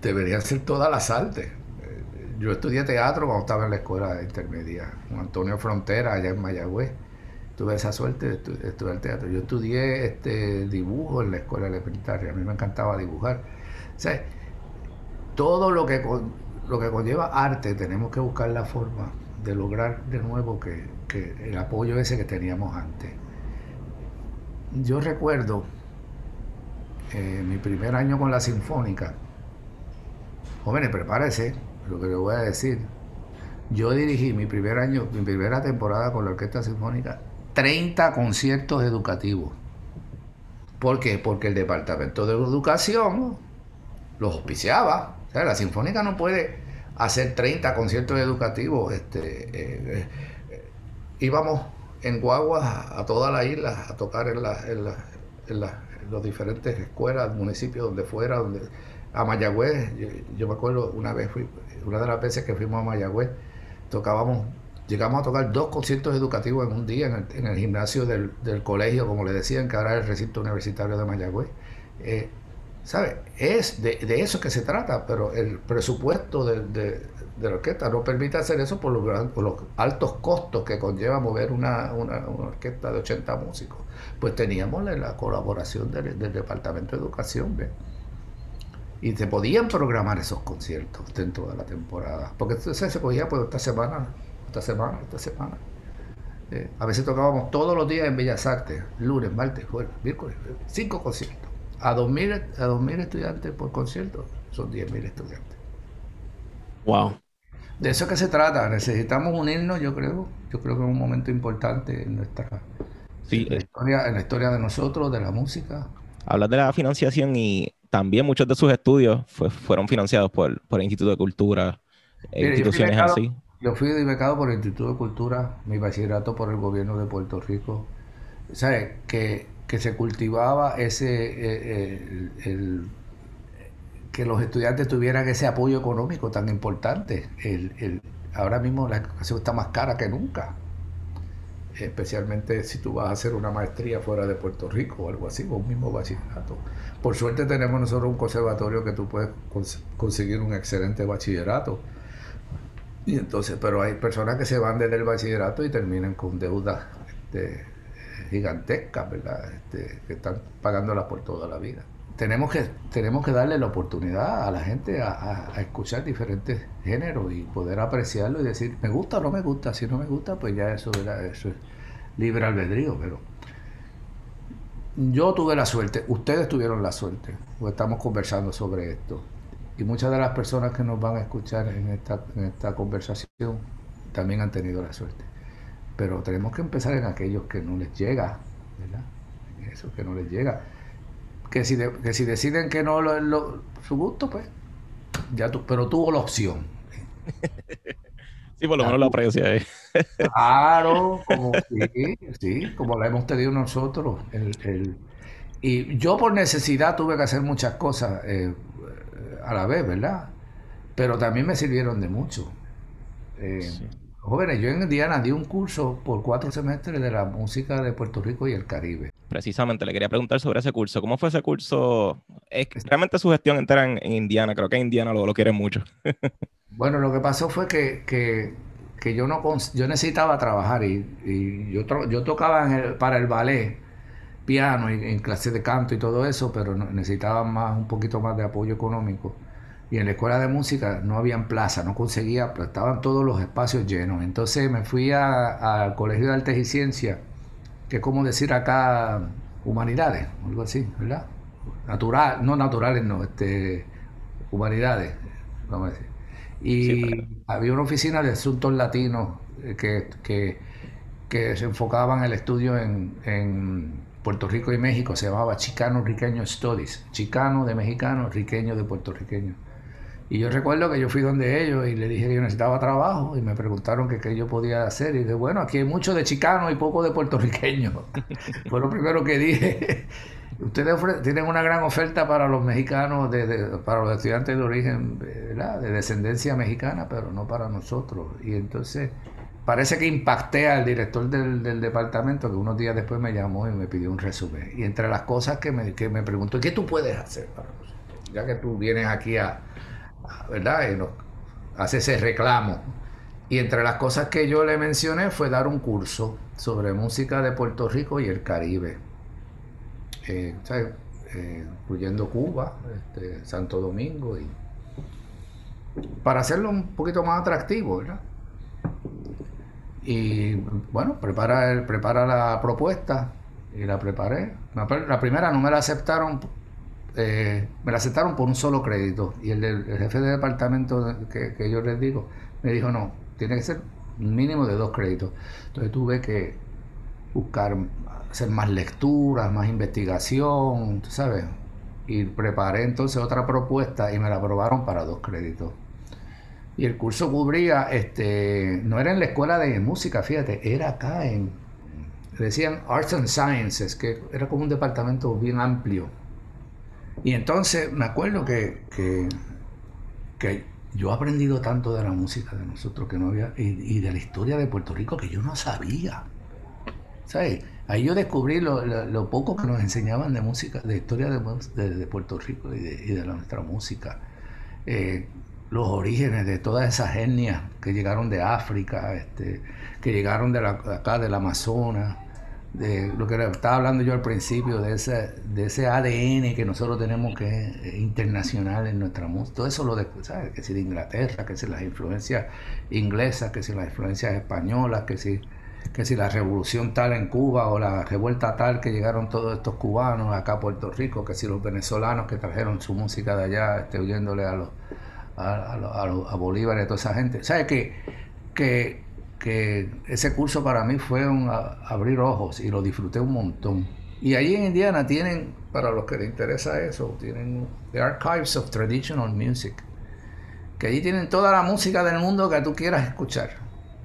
Deberían ser todas las artes. Eh, yo estudié teatro cuando estaba en la escuela intermedia, con Antonio Frontera, allá en Mayagüez. Tuve esa suerte de estudiar teatro. Yo estudié este dibujo en la escuela elementaria, a mí me encantaba dibujar. todo lo que, lo que conlleva arte tenemos que buscar la forma de lograr de nuevo que, el apoyo ese que teníamos antes. Yo recuerdo eh, mi primer año con la Sinfónica. Jóvenes, prepárense lo que les voy a decir. yo dirigí mi primer año, mi primera temporada con la Orquesta Sinfónica, 30 conciertos educativos. ¿Por qué? Porque el Departamento de Educación los auspiciaba. O sea, la Sinfónica no puede hacer 30 conciertos educativos. Este, eh, eh, íbamos en guaguas a toda la isla a tocar en, la, en, la, en, las diferentes escuelas, municipios, donde fuera, donde a Mayagüez. Yo, me acuerdo una vez, fui, una de las veces que fuimos a Mayagüez, tocábamos, llegamos a tocar dos conciertos educativos en un día en el, gimnasio del, colegio, como le decían, que ahora es el recinto universitario de Mayagüez. Eh, ¿Sabe? Es de, eso que se trata, pero el presupuesto de, la orquesta no permite hacer eso por los, altos costos que conlleva mover una, orquesta de 80 músicos. Pues teníamos la, colaboración del, Departamento de Educación, Y se podían programar esos conciertos dentro de la temporada, porque entonces se podía pues esta semana, esta semana, esta semana. Eh, a veces tocábamos todos los días en Bellas Artes, lunes, martes, jueves, miércoles, cinco conciertos a 2.000 a 2000 estudiantes por concierto, son 10.000 estudiantes. Wow. De eso que se trata, necesitamos unirnos, yo creo, yo creo que es un momento importante en nuestra sí, eh. historia, en la historia de nosotros, de la música. Hablar de la financiación y también muchos de sus estudios fueron financiados por, por el Instituto de Cultura, e instituciones así. Yo fui becado por el Instituto de Cultura, mi bachillerato por el gobierno de Puerto Rico. ¿Sabes? Que que se cultivaba ese eh, el, que los estudiantes tuvieran ese apoyo económico tan importante. El, ahora mismo la educación está más cara que nunca, especialmente si tú vas a hacer una maestría fuera de Puerto Rico o algo así, o un mismo bachillerato. Por suerte tenemos nosotros un conservatorio que tú puedes conseguir un excelente bachillerato. Y entonces, pero hay personas que se van desde el bachillerato y terminan con deudas este, gigantescas, ¿verdad? Este, que están pagándolas por toda la vida. Tenemos que, tenemos que darle la oportunidad a la gente a, escuchar diferentes géneros y poder apreciarlo y decir, me gusta o no me gusta. Si no me gusta, pues ya eso, eso es libre albedrío, pero yo tuve la suerte, ustedes tuvieron la suerte, porque estamos conversando sobre esto. Y muchas de las personas que nos van a escuchar en esta, en esta conversación también han tenido la suerte. Pero tenemos que empezar en aquellos que no les llega, ¿verdad? Eso que no les llega. Que si, que si deciden que no lo, su gusto, pues, ya tú, pero tuvo la opción. Sí, por lo menos la aprecia. ¿eh? Claro, como, sí, sí, como la hemos tenido nosotros. El, y yo por necesidad tuve que hacer muchas cosas eh, a la vez, ¿verdad? Pero también me sirvieron de mucho. Eh, Jóvenes, yo en Indiana di un curso por cuatro semestres de la música de Puerto Rico y el Caribe. Precisamente, le quería preguntar sobre ese curso. ¿Cómo fue ese curso? Es realmente su gestión entera en, Indiana. Creo que Indiana lo, lo quiere mucho. bueno, lo que pasó fue que, que, yo, no, yo necesitaba trabajar y, yo, yo tocaba para el ballet piano y en clases de canto y todo eso, pero necesitaba más, un poquito más de apoyo económico y en la escuela de música no habían plaza, no conseguía, estaban todos los espacios llenos. Entonces me fui al Colegio de Artes y Ciencias, que es como decir acá humanidades, algo así, ¿verdad? Natural, no naturales, no, este, humanidades, vamos a decir. Y había una oficina de asuntos latinos eh, que, que, que se enfocaban en el estudio en, en Puerto Rico y México, se llamaba Chicano Riqueño Studies, chicano de mexicano, riqueño de puertorriqueño. Y yo recuerdo que yo fui donde ellos y le dije que yo necesitaba trabajo y me preguntaron qué yo podía hacer. Y dije, bueno, aquí hay mucho de chicano y poco de puertorriqueño. Fue lo primero que dije. Ustedes tienen una gran oferta para los mexicanos, para los estudiantes de origen, de descendencia mexicana, pero no para nosotros. Y entonces parece que impacté al director del, departamento que unos días después me llamó y me pidió un resumen. Y entre las cosas que me, que me preguntó, ¿qué tú puedes hacer para nosotros? Ya que tú vienes aquí a, ¿verdad? Hace ese reclamo. Y entre las cosas que yo le mencioné fue dar un curso sobre música de Puerto Rico y el Caribe, eh, eh, incluyendo Cuba, este, Santo Domingo, y para hacerlo un poquito más atractivo, ¿verdad? Y bueno, prepara, prepara la propuesta y la preparé. La primera no me la aceptaron eh, me la aceptaron por un solo crédito. Y el, jefe de departamento que, yo les digo, me dijo, no, tiene que ser mínimo de dos créditos. Entonces tuve que buscar, hacer más lecturas, más investigación, sabes. Y preparé entonces otra propuesta y me la aprobaron para dos créditos. Y el curso cubría, este, no era en la escuela de música, fíjate, era acá en, decían Arts and Sciences, que era como un departamento bien amplio. Y entonces me acuerdo que, que, que yo he aprendido tanto de la música de nosotros que no había, y, de la historia de Puerto Rico que yo no sabía. ¿Sabes? Ahí yo descubrí lo, poco que nos enseñaban de música, de historia de, de, Puerto Rico y de, y de nuestra música. Eh, los orígenes de todas esas etnias que llegaron de África, este, que llegaron de acá del Amazonas, de lo que estaba hablando yo al principio, de ese, de ese ADN que nosotros tenemos que es internacional en nuestra música. Todo eso lo de, ¿sabes? Que si de Inglaterra, que si las influencias inglesas, que si las influencias españolas, que si, que si la revolución tal en Cuba o la revuelta tal que llegaron todos estos cubanos acá a Puerto Rico, que si los venezolanos que trajeron su música de allá, este, oyéndole a los a, Bolívar y a toda esa gente. ¿Sabes que, que, que ese curso para mí fue un abrir ojos y lo disfruté un montón. Y allí en Indiana tienen, para los que les interesa eso, tienen The Archives of Traditional Music, que allí tienen toda la música del mundo que tú quieras escuchar.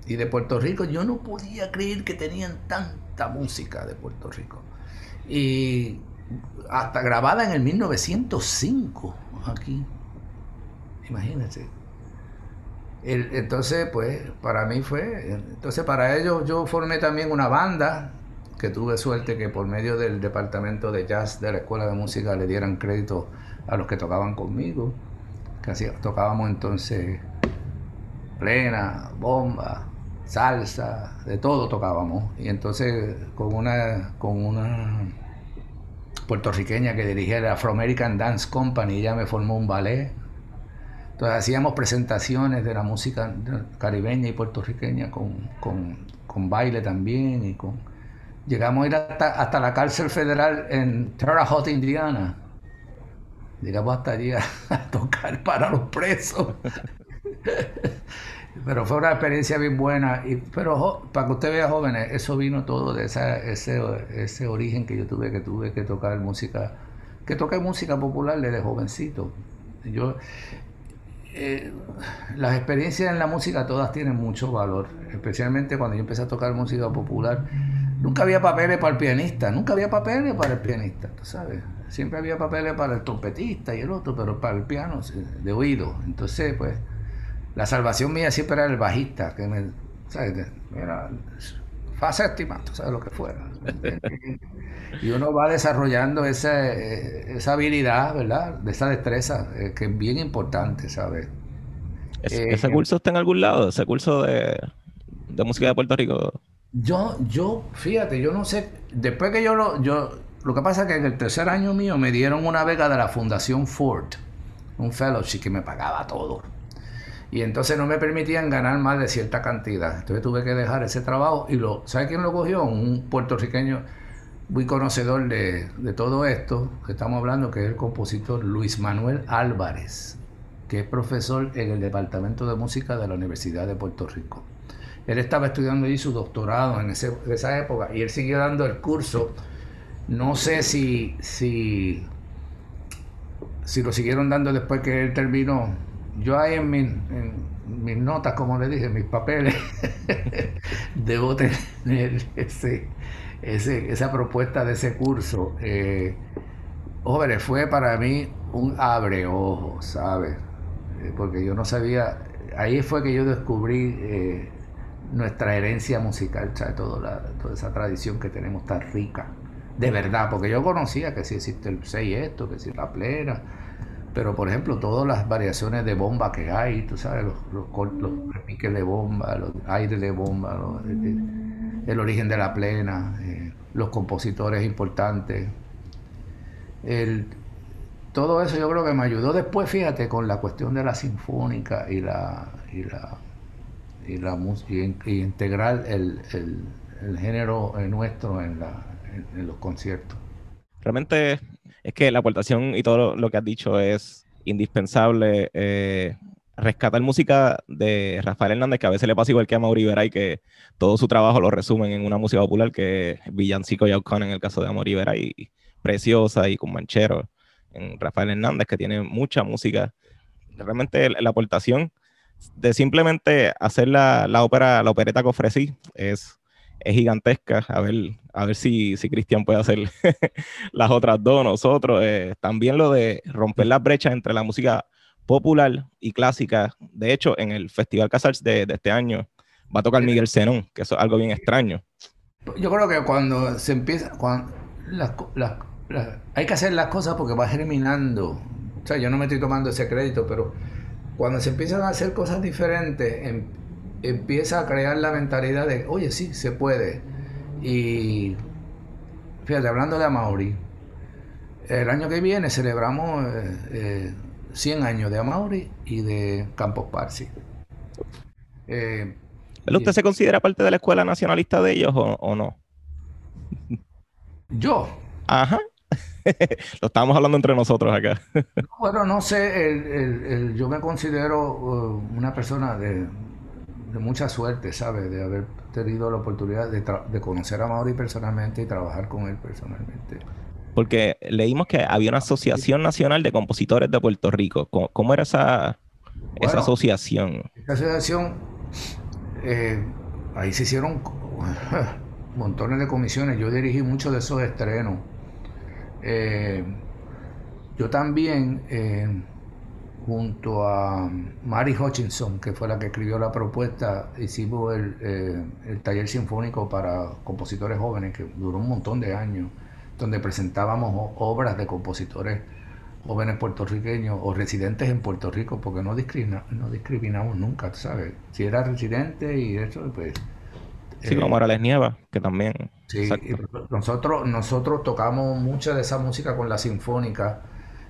Y de Puerto Rico, yo no podía creer que tenían tanta música de Puerto Rico. Y hasta grabada en el 1905 aquí. Imagínense. Entonces, pues, para mí fue. Entonces, para ellos, yo formé también una banda que tuve suerte que por medio del departamento de jazz de la escuela de música le dieran crédito a los que tocaban conmigo. Que tocábamos entonces plena, bomba, salsa, de todo tocábamos. Y entonces con una, con una puertorriqueña que dirigía el Afro American Dance Company, ella me formó un ballet entonces hacíamos presentaciones de la música caribeña y puertorriqueña con, baile también y con... Llegamos a ir hasta, la cárcel federal en Terre Haute, Indiana. Llegamos hasta allí a, tocar para los presos. pero fue una experiencia bien buena. Y, pero para que usted vea jóvenes, eso vino todo de esa, ese, ese origen que yo tuve, que tuve que tocar música, que toqué música popular desde jovencito. Yo, eh, las experiencias en la música todas tienen mucho valor, especialmente cuando yo empecé a tocar música popular. Nunca había papeles para el pianista, nunca había papeles para el pianista, tú sabes. Siempre había papeles para el trompetista y el otro, pero para el piano de oído. Entonces, pues, la salvación mía siempre era el bajista, que me. Era fa séptima, tú sabes lo que fuera. y uno va desarrollando esa, esa habilidad, ¿verdad? De esa destreza, eh, que es bien importante, ¿sabes? ¿Ese, eh, curso está en algún lado? ¿Ese curso de, música de Puerto Rico? Yo, yo, fíjate, yo no sé, después que yo lo, yo, lo que pasa es que en el tercer año mío me dieron una beca de la Fundación Ford, un fellowship que me pagaba todo. Y entonces no me permitían ganar más de cierta cantidad. Entonces tuve que dejar ese trabajo y lo, ¿sabe quién lo cogió? Un puertorriqueño muy conocedor de, todo esto, que estamos hablando, que es el compositor Luis Manuel Álvarez, que es profesor en el Departamento de Música de la Universidad de Puerto Rico. Él estaba estudiando allí su doctorado en, esa época y él siguió dando el curso. No sé si, si, si lo siguieron dando después que él terminó. Yo ahí en, en mis notas, como le dije, mis papeles, debo tener ese, esa propuesta de ese curso, eh, fue para mí un abre ojos, ¿sabes? Eh, porque yo no sabía, ahí fue que yo descubrí eh, nuestra herencia musical, ¿sabes? toda esa tradición que tenemos tan rica, de verdad, porque yo conocía que sí existe el 6 esto, que sí la plena, pero por ejemplo, todas las variaciones de bomba que hay, tú sabes, los, los, los de bomba, los aires de bomba, los, el origen de la plena, eh, los compositores importantes. todo eso yo creo que me ayudó después, fíjate, con la cuestión de la sinfónica y la y la y, la, y, integrar el, género nuestro en, la, en, los conciertos. Realmente es que la aportación y todo lo que has dicho es indispensable. Eh, rescatar música de Rafael Hernández, que a veces le pasa igual que a Mauri Veray, que todo su trabajo lo resumen en una música popular, que es Villancico y Aucón en el caso de Amor Veray, Preciosa y con Manchero en Rafael Hernández, que tiene mucha música. Realmente la aportación de simplemente hacer la, la ópera, la opereta que ofrecí es, es gigantesca. A ver, a ver si, si Cristian puede hacer las otras dos, nosotros. Eh, también lo de romper las brechas entre la música popular y clásica. De hecho, en el Festival Casals de, de este año va a tocar Miguel Zenón, que eso es algo bien extraño. Yo creo que cuando se empieza, cuando las, hay que hacer las cosas porque va germinando. O sea, yo no me estoy tomando ese crédito, pero cuando se empiezan a hacer cosas diferentes, em, empieza a crear la mentalidad de, oye, sí, se puede. Y fíjate, hablando de Amaury, el año que viene celebramos eh, eh, 100 años de Amaury y de Campos Parsi. Eh, ¿Usted se considera parte de la escuela nacionalista de ellos o, no? Yo. Ajá. Lo estábamos hablando entre nosotros acá. bueno, no sé, yo me considero uh, una persona de, mucha suerte, ¿sabes? De haber tenido la oportunidad de, de conocer a Mauri personalmente y trabajar con él personalmente porque leímos que había una asociación nacional de compositores de Puerto Rico. ¿Cómo, era esa, esa asociación? Esa asociación, eh, ahí se hicieron montones de comisiones. Yo dirigí muchos de esos estrenos. Eh, yo también, eh, junto a Mary Hutchinson, que fue la que escribió la propuesta, hicimos el, el taller sinfónico para compositores jóvenes, que duró un montón de años donde presentábamos obras de compositores jóvenes puertorriqueños o residentes en Puerto Rico, porque no, no discriminamos nunca, ¿sabes? Si era residente y eso, pues... Sí, como era Les Nieva, que también... Sí, nosotros, nosotros tocamos mucha de esa música con la sinfónica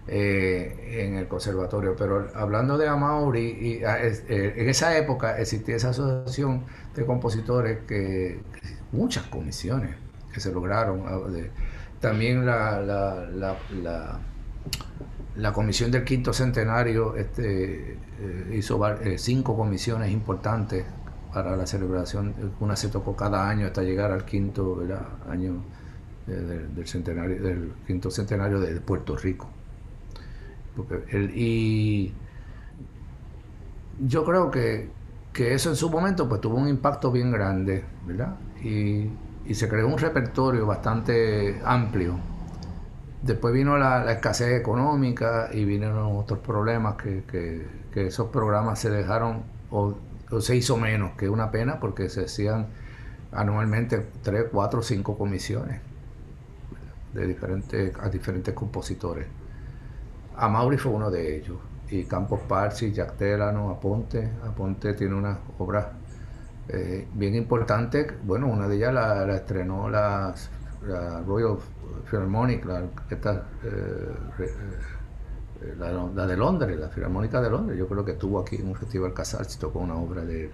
eh, en el conservatorio, pero hablando de Amaury, y, ah, eh, en esa época existía esa asociación de compositores que, muchas comisiones que se lograron, ah, también la, la, la, comisión del quinto centenario este, eh, hizo eh, cinco comisiones importantes para la celebración. Una se tocó cada año hasta llegar al quinto año del, centenario, del quinto centenario de Puerto Rico. Y yo creo que, que, eso en su momento pues tuvo un impacto bien grande, ¿verdad? Y y se creó un repertorio bastante amplio. Después vino la, escasez económica y vinieron otros problemas que, esos programas se dejaron o, se hizo menos, que una pena porque se hacían anualmente tres, cuatro, cinco comisiones de diferentes, a diferentes compositores. A Mauri fue uno de ellos. Y Campos Parsi, Jack Telano, Aponte. Aponte tiene unas obras eh, bien importante. Bueno, una de ellas la, estrenó la, Royal Philharmonic, eh, eh, la, de Londres, la Filarmónica de Londres. Yo creo que estuvo aquí un festival Casals, tocó una obra de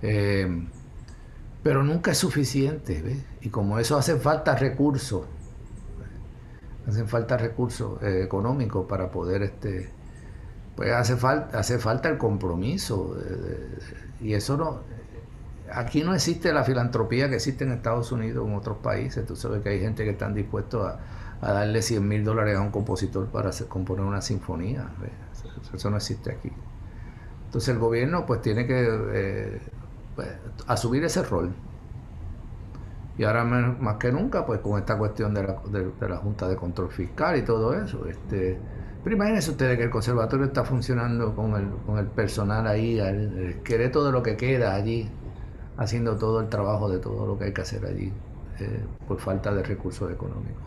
él. pero nunca es suficiente, ¿ves? Y como eso hace falta recursos, hacen falta recursos económicos para poder este pues hace falta hace falta el compromiso y eso no aquí no existe la filantropía que existe en Estados Unidos o en otros países. Tú sabes que hay gente que están dispuestos a, darle 100 mil dólares a un compositor para componer una sinfonía. Eso, no existe aquí. Entonces el gobierno pues tiene que eh, pues, asumir ese rol. Y ahora más que nunca, pues con esta cuestión de la, Junta de Control Fiscal y todo eso. Este, pero imagínense ustedes que el conservatorio está funcionando con el, con el personal ahí, el, el de lo que queda allí haciendo todo el trabajo de todo lo que hay que hacer allí eh, por falta de recursos económicos.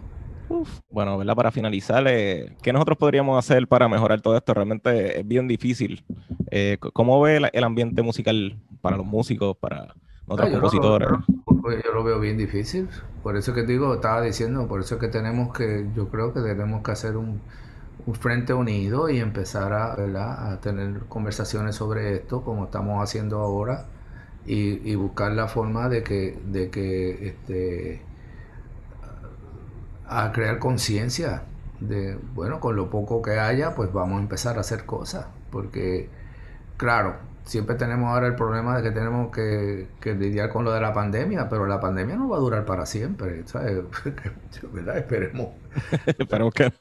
Bueno, ¿verdad? Para finalizar, eh, ¿qué nosotros podríamos hacer para mejorar todo esto? Realmente es bien difícil. Eh, ¿Cómo ve el, ambiente musical para los músicos, para otros ah, compositores? yo lo veo bien difícil. Por eso que digo, estaba diciendo, por eso que tenemos que, yo creo que debemos que hacer un, frente unido y empezar a, a tener conversaciones sobre esto, como estamos haciendo ahora y, buscar la forma de que, de que este, a crear conciencia de, bueno, con lo poco que haya, pues vamos a empezar a hacer cosas, porque claro, siempre tenemos ahora el problema de que tenemos que, lidiar con lo de la pandemia, pero la pandemia no va a durar para siempre, ¿sabes? ¿Verdad? Esperemos. Esperemos que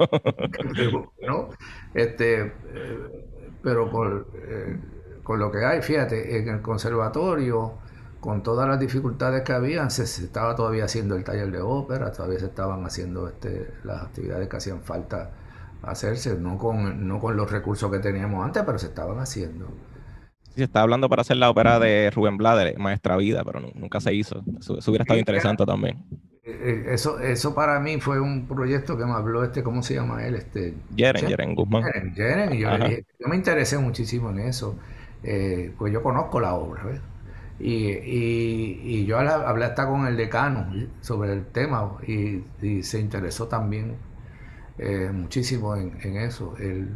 no. Este, eh, pero por, eh, con lo que hay, fíjate, en el conservatorio, con todas las dificultades que había, se, estaba todavía haciendo el taller de ópera, todavía se estaban haciendo este, las actividades que hacían falta hacerse, no con, no con los recursos que teníamos antes, pero se estaban haciendo se está hablando para hacer la ópera de Rubén Blader, Maestra Vida, pero nunca se hizo. Eso, hubiera estado interesante también. Eh, eh, eso, eso para mí fue un proyecto que me habló este, ¿cómo se llama él? Este, Jeren, Jeren Guzmán. Jeren, yo, me interesé muchísimo en eso, eh, pues yo conozco la obra, ¿ves? Y, y, yo hablé hasta con el decano sobre el tema y, se interesó también muchísimo en, en eso. El,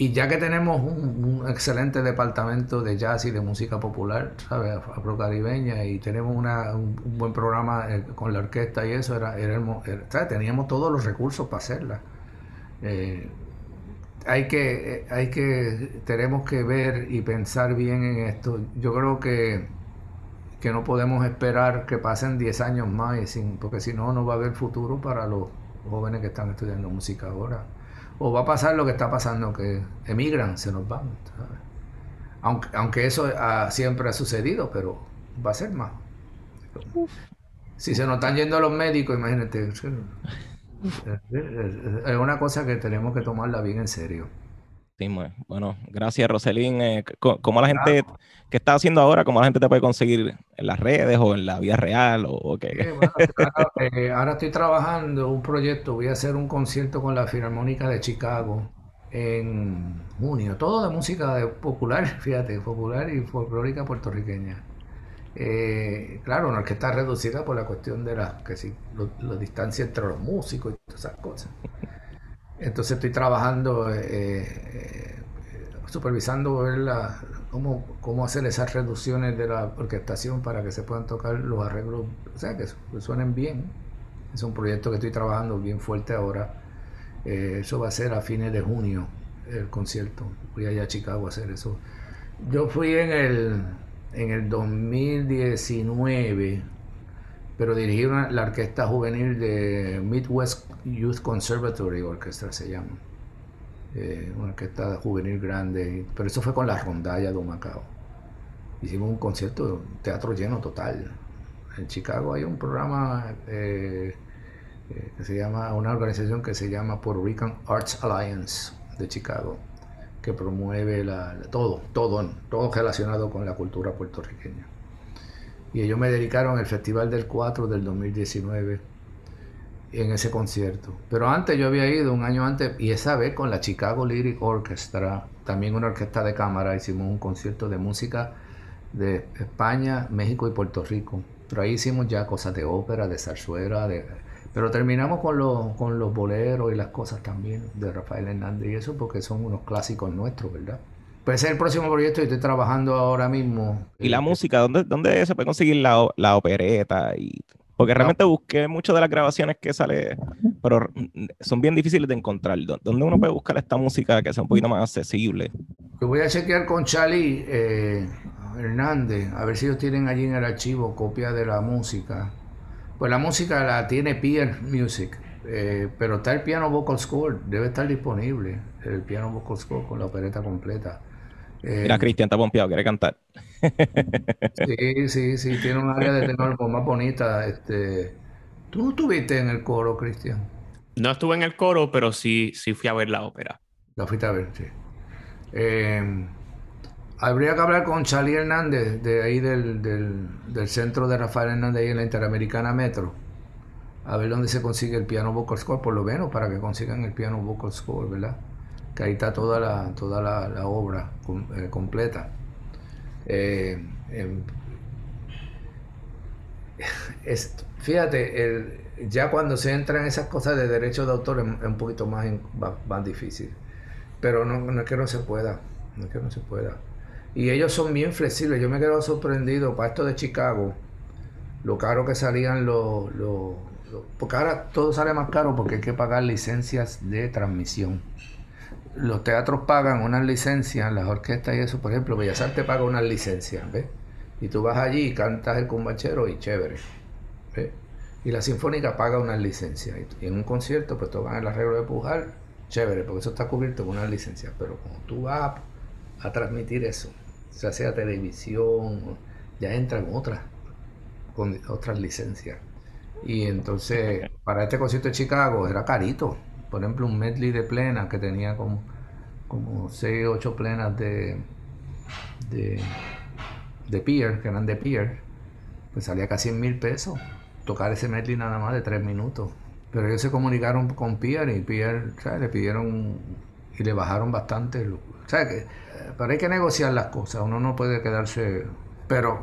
y ya que tenemos un, excelente departamento de jazz y de música popular, ¿sabes? Afrocaribeña, y tenemos un, buen programa eh, con la orquesta y eso, era, era, teníamos todos los recursos para hacerla. Eh, hay que, eh, hay que, tenemos que ver y pensar bien en esto. Yo creo que, que no podemos esperar que pasen 10 años más, porque si no, no va a haber futuro para los jóvenes que están estudiando música ahora o va a pasar lo que está pasando, que emigran, se nos van. Aunque, aunque eso siempre ha sucedido, pero va a ser más. Si se nos están yendo los médicos, imagínate. Es una cosa que tenemos que tomarla bien en serio. Bueno, gracias Roselín. Eh, ¿Cómo la gente, qué está haciendo ahora? ¿Cómo la gente te puede conseguir en las redes o en la vida real? O, qué? Eh, ahora, estoy trabajando un proyecto, voy a hacer un concierto con la Filarmónica de Chicago en junio, todo de música popular, fíjate, popular y folclórica puertorriqueña. Eh, claro, no es que está reducida por la cuestión de la, que si, la distancia entre los músicos y todas esas cosas. Entonces estoy trabajando, eh, eh, supervisando ver cómo, cómo hacer esas reducciones de la orquestación para que se puedan tocar los arreglos, o sea, que suenen bien. Es un proyecto que estoy trabajando bien fuerte ahora. Eh, eso va a ser a fines de junio, el concierto. Voy allá a Chicago a hacer eso. Yo fui en el, en el 2019 pero dirigí la orquesta juvenil de Midwest Youth Conservatory Orchestra, se llama. Eh, una orquesta juvenil grande, pero eso fue con la rondalla de Macao. Hicimos un concierto, teatro lleno total. En Chicago hay un programa eh, eh, que se llama, una organización que se llama Puerto Rican Arts Alliance de Chicago, que promueve todo, todo, todo relacionado con la cultura puertorriqueña y ellos me dedicaron el Festival del 4 del 2019 en ese concierto. Pero antes yo había ido un año antes y esa vez con la Chicago Lyric Orchestra, también una orquesta de cámara, hicimos un concierto de música de España, México y Puerto Rico. Pero ahí hicimos ya cosas de ópera, de zarzuela, de... pero terminamos con los, con los boleros y las cosas también de Rafael Hernández y eso porque son unos clásicos nuestros, ¿verdad? Pues es el próximo proyecto y estoy trabajando ahora mismo. ¿Y la música? ¿Dónde, dónde se puede conseguir la, la opereta? Y... Porque realmente busqué muchas de las grabaciones que sale, pero son bien difíciles de encontrar. ¿Dónde uno puede buscar esta música que sea un poquito más accesible? Yo voy a chequear con Charlie eh, Hernández, a ver si ellos tienen allí en el archivo copia de la música. Pues la música la tiene Peer Music, eh, pero está el piano vocal score, debe estar disponible el piano vocal score con la opereta completa. Eh, Mira, Cristian está pompeado, quiere cantar. sí, sí, sí, tiene un área de tenor más bonita. Este, ¿Tú no estuviste en el coro, Cristian? No estuve en el coro, pero sí, sí fui a ver la ópera. La fuiste a ver, sí. Em, habría que hablar con Charlie Hernández, de ahí del, del, centro de Rafael Hernández, ahí en la Interamericana Metro. A ver dónde se consigue el piano vocal score, por lo menos para que consigan el piano vocal score, ¿verdad? Que ahí está toda la, toda la, obra eh, completa. Eh, em, fíjate, ya cuando se entran esas cosas de derechos de autor es, un poquito más, más, difícil. Pero no, es que no se pueda, no es que no se pueda. Y ellos son bien flexibles. Yo me quedo sorprendido para esto de Chicago, lo caro que salían los, los porque ahora todo sale más caro porque hay que pagar licencias de transmisión los teatros pagan unas licencias, las orquestas y eso, por ejemplo, Bellas Artes paga unas licencias, ¿ves? Y tú vas allí y cantas el cumbachero y chévere, ¿ves? Y la sinfónica paga unas licencias. Y en un concierto, pues tocan el arreglo de Pujar, chévere, porque eso está cubierto con unas licencias. Pero cuando tú vas a, transmitir eso, sea sea televisión, ya entran otras, con otras licencias. Y entonces, para este concierto de Chicago era carito. Por ejemplo, un medley de plenas que tenía como, como 6 o 8 plenas de, de, de que eran de pier, pues salía casi en mil pesos. Tocar ese medley nada más de 3 minutos. Pero ellos se comunicaron con Pierre y Pierre le pidieron y le bajaron bastante. ¿sabes? Pero hay que negociar las cosas, uno no puede quedarse. Pero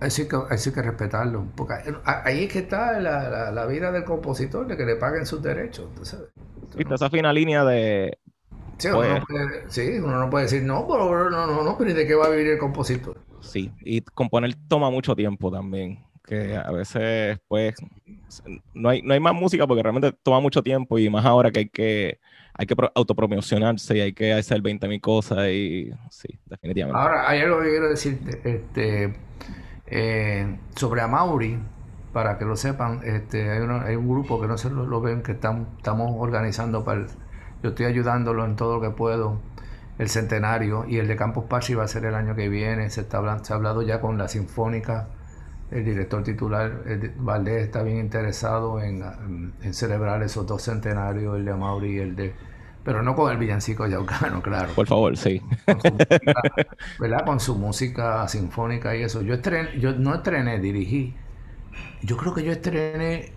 hay que, hay que respetarlo. Porque ahí es que está la, vida del compositor, de que le paguen sus derechos. ¿Viste esa fina línea de. Sí, uno, no pues puede, sí uno no puede decir, no, pero no, no, no, pero ¿de qué va a vivir el compositor? Sí, y componer toma mucho tiempo también. Que a veces, pues, no hay, no hay más música porque realmente toma mucho tiempo y más ahora que hay que hay que autopromocionarse y hay que hacer 20.000 cosas y sí, definitivamente. Ahora, hay algo que quiero decirte. Este, eh, sobre Amauri, para que lo sepan, este, hay, hay un grupo que no se lo, ven, que estamos organizando para yo estoy ayudándolo en todo lo que puedo, el centenario, y el de Campus Party va a ser el año que viene, se, está hablando, se ha hablado ya con la Sinfónica, el director titular, Valdés, está bien interesado en, en, celebrar esos dos centenarios, el de Amauri y el de pero no con el villancico yaucano, claro. Por favor, sí. Con su música, ¿Verdad? Con su música sinfónica y eso. Yo, estrené, yo no estrené, dirigí. Yo creo que yo estrené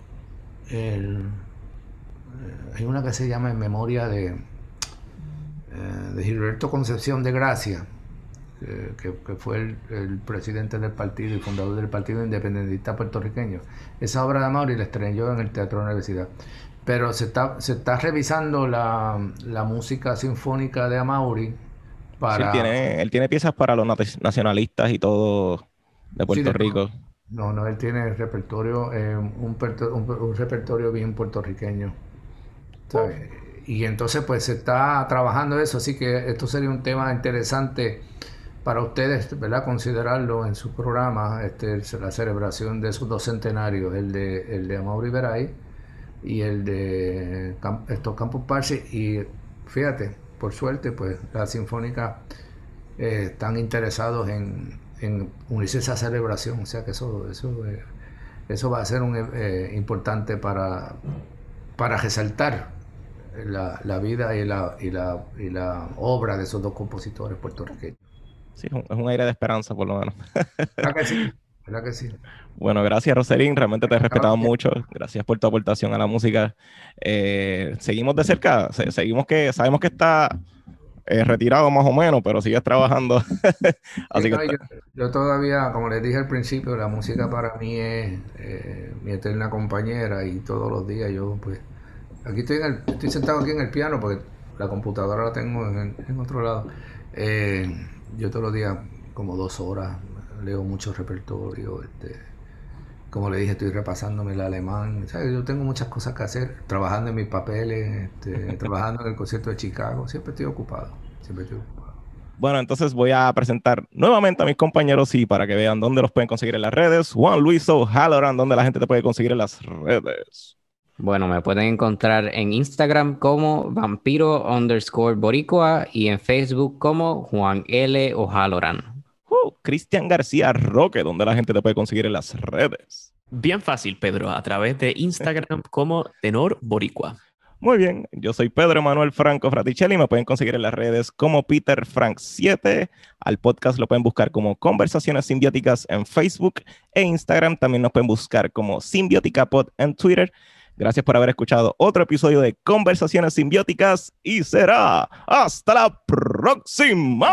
el, eh, hay una que se llama En Memoria de, eh, de Gilberto Concepción de Gracia, que, fue el, el, presidente del partido y fundador del Partido Independentista Puertorriqueño. Esa obra de Mauri la estrené yo en el Teatro de la Universidad. Pero se está, se está revisando la, música sinfónica de Amaury para... él, tiene, él tiene piezas para los nacionalistas y todo de Puerto Rico. No, no, él tiene repertorio, eh, un, un, repertorio bien puertorriqueño. Y entonces pues se está trabajando eso, así que esto sería un tema interesante para ustedes, ¿verdad? Considerarlo en su programa, este, la celebración de esos dos centenarios, el de, el de Amaury Veray y el de estos Campus Parsi y fíjate, por suerte, pues la Sinfónica eh, están interesados en, unirse a esa celebración, o sea que eso, eso, eh, eso va a ser un, eh, importante para, para resaltar la, vida y la, y, la, y la obra de esos dos compositores puertorriqueños. Sí, es un aire de esperanza por lo menos. que sí? ¿Verdad que sí? Bueno, gracias Roselín, realmente te he respetado mucho. Gracias por tu aportación a la música. Eh, seguimos de cerca, seguimos que sabemos que está eh, retirado más o menos, pero sigues trabajando. Así que yo, todavía, como les dije al principio, la música para mí es eh, mi eterna compañera y todos los días yo pues aquí estoy, estoy sentado aquí en el piano porque la computadora la tengo en, en otro lado. yo todos los días como dos horas leo mucho repertorio, este, como le dije, estoy repasándome el alemán, yo tengo muchas cosas que hacer, trabajando en mis papeles, este, trabajando en el concierto de Chicago, siempre estoy ocupado, siempre estoy ocupado. Bueno, entonces voy a presentar nuevamente a mis compañeros y para que vean dónde los pueden conseguir en las redes. Juan Luis O'Halloran, ¿dónde la gente te puede conseguir en las redes? Bueno, me pueden encontrar en Instagram como vampiro underscore boricua y en Facebook como Juan L. O'Halloran. Cristian García Roque, donde la gente te puede conseguir en las redes. Bien fácil, Pedro, a través de Instagram como Tenor Boricua. Muy bien, yo soy Pedro Manuel Franco Fraticelli, me pueden conseguir en las redes como Peter Frank 7, al podcast lo pueden buscar como Conversaciones Simbióticas en Facebook e Instagram, también nos pueden buscar como Simbiótica Pod en Twitter. Gracias por haber escuchado otro episodio de Conversaciones Simbióticas y será hasta la próxima.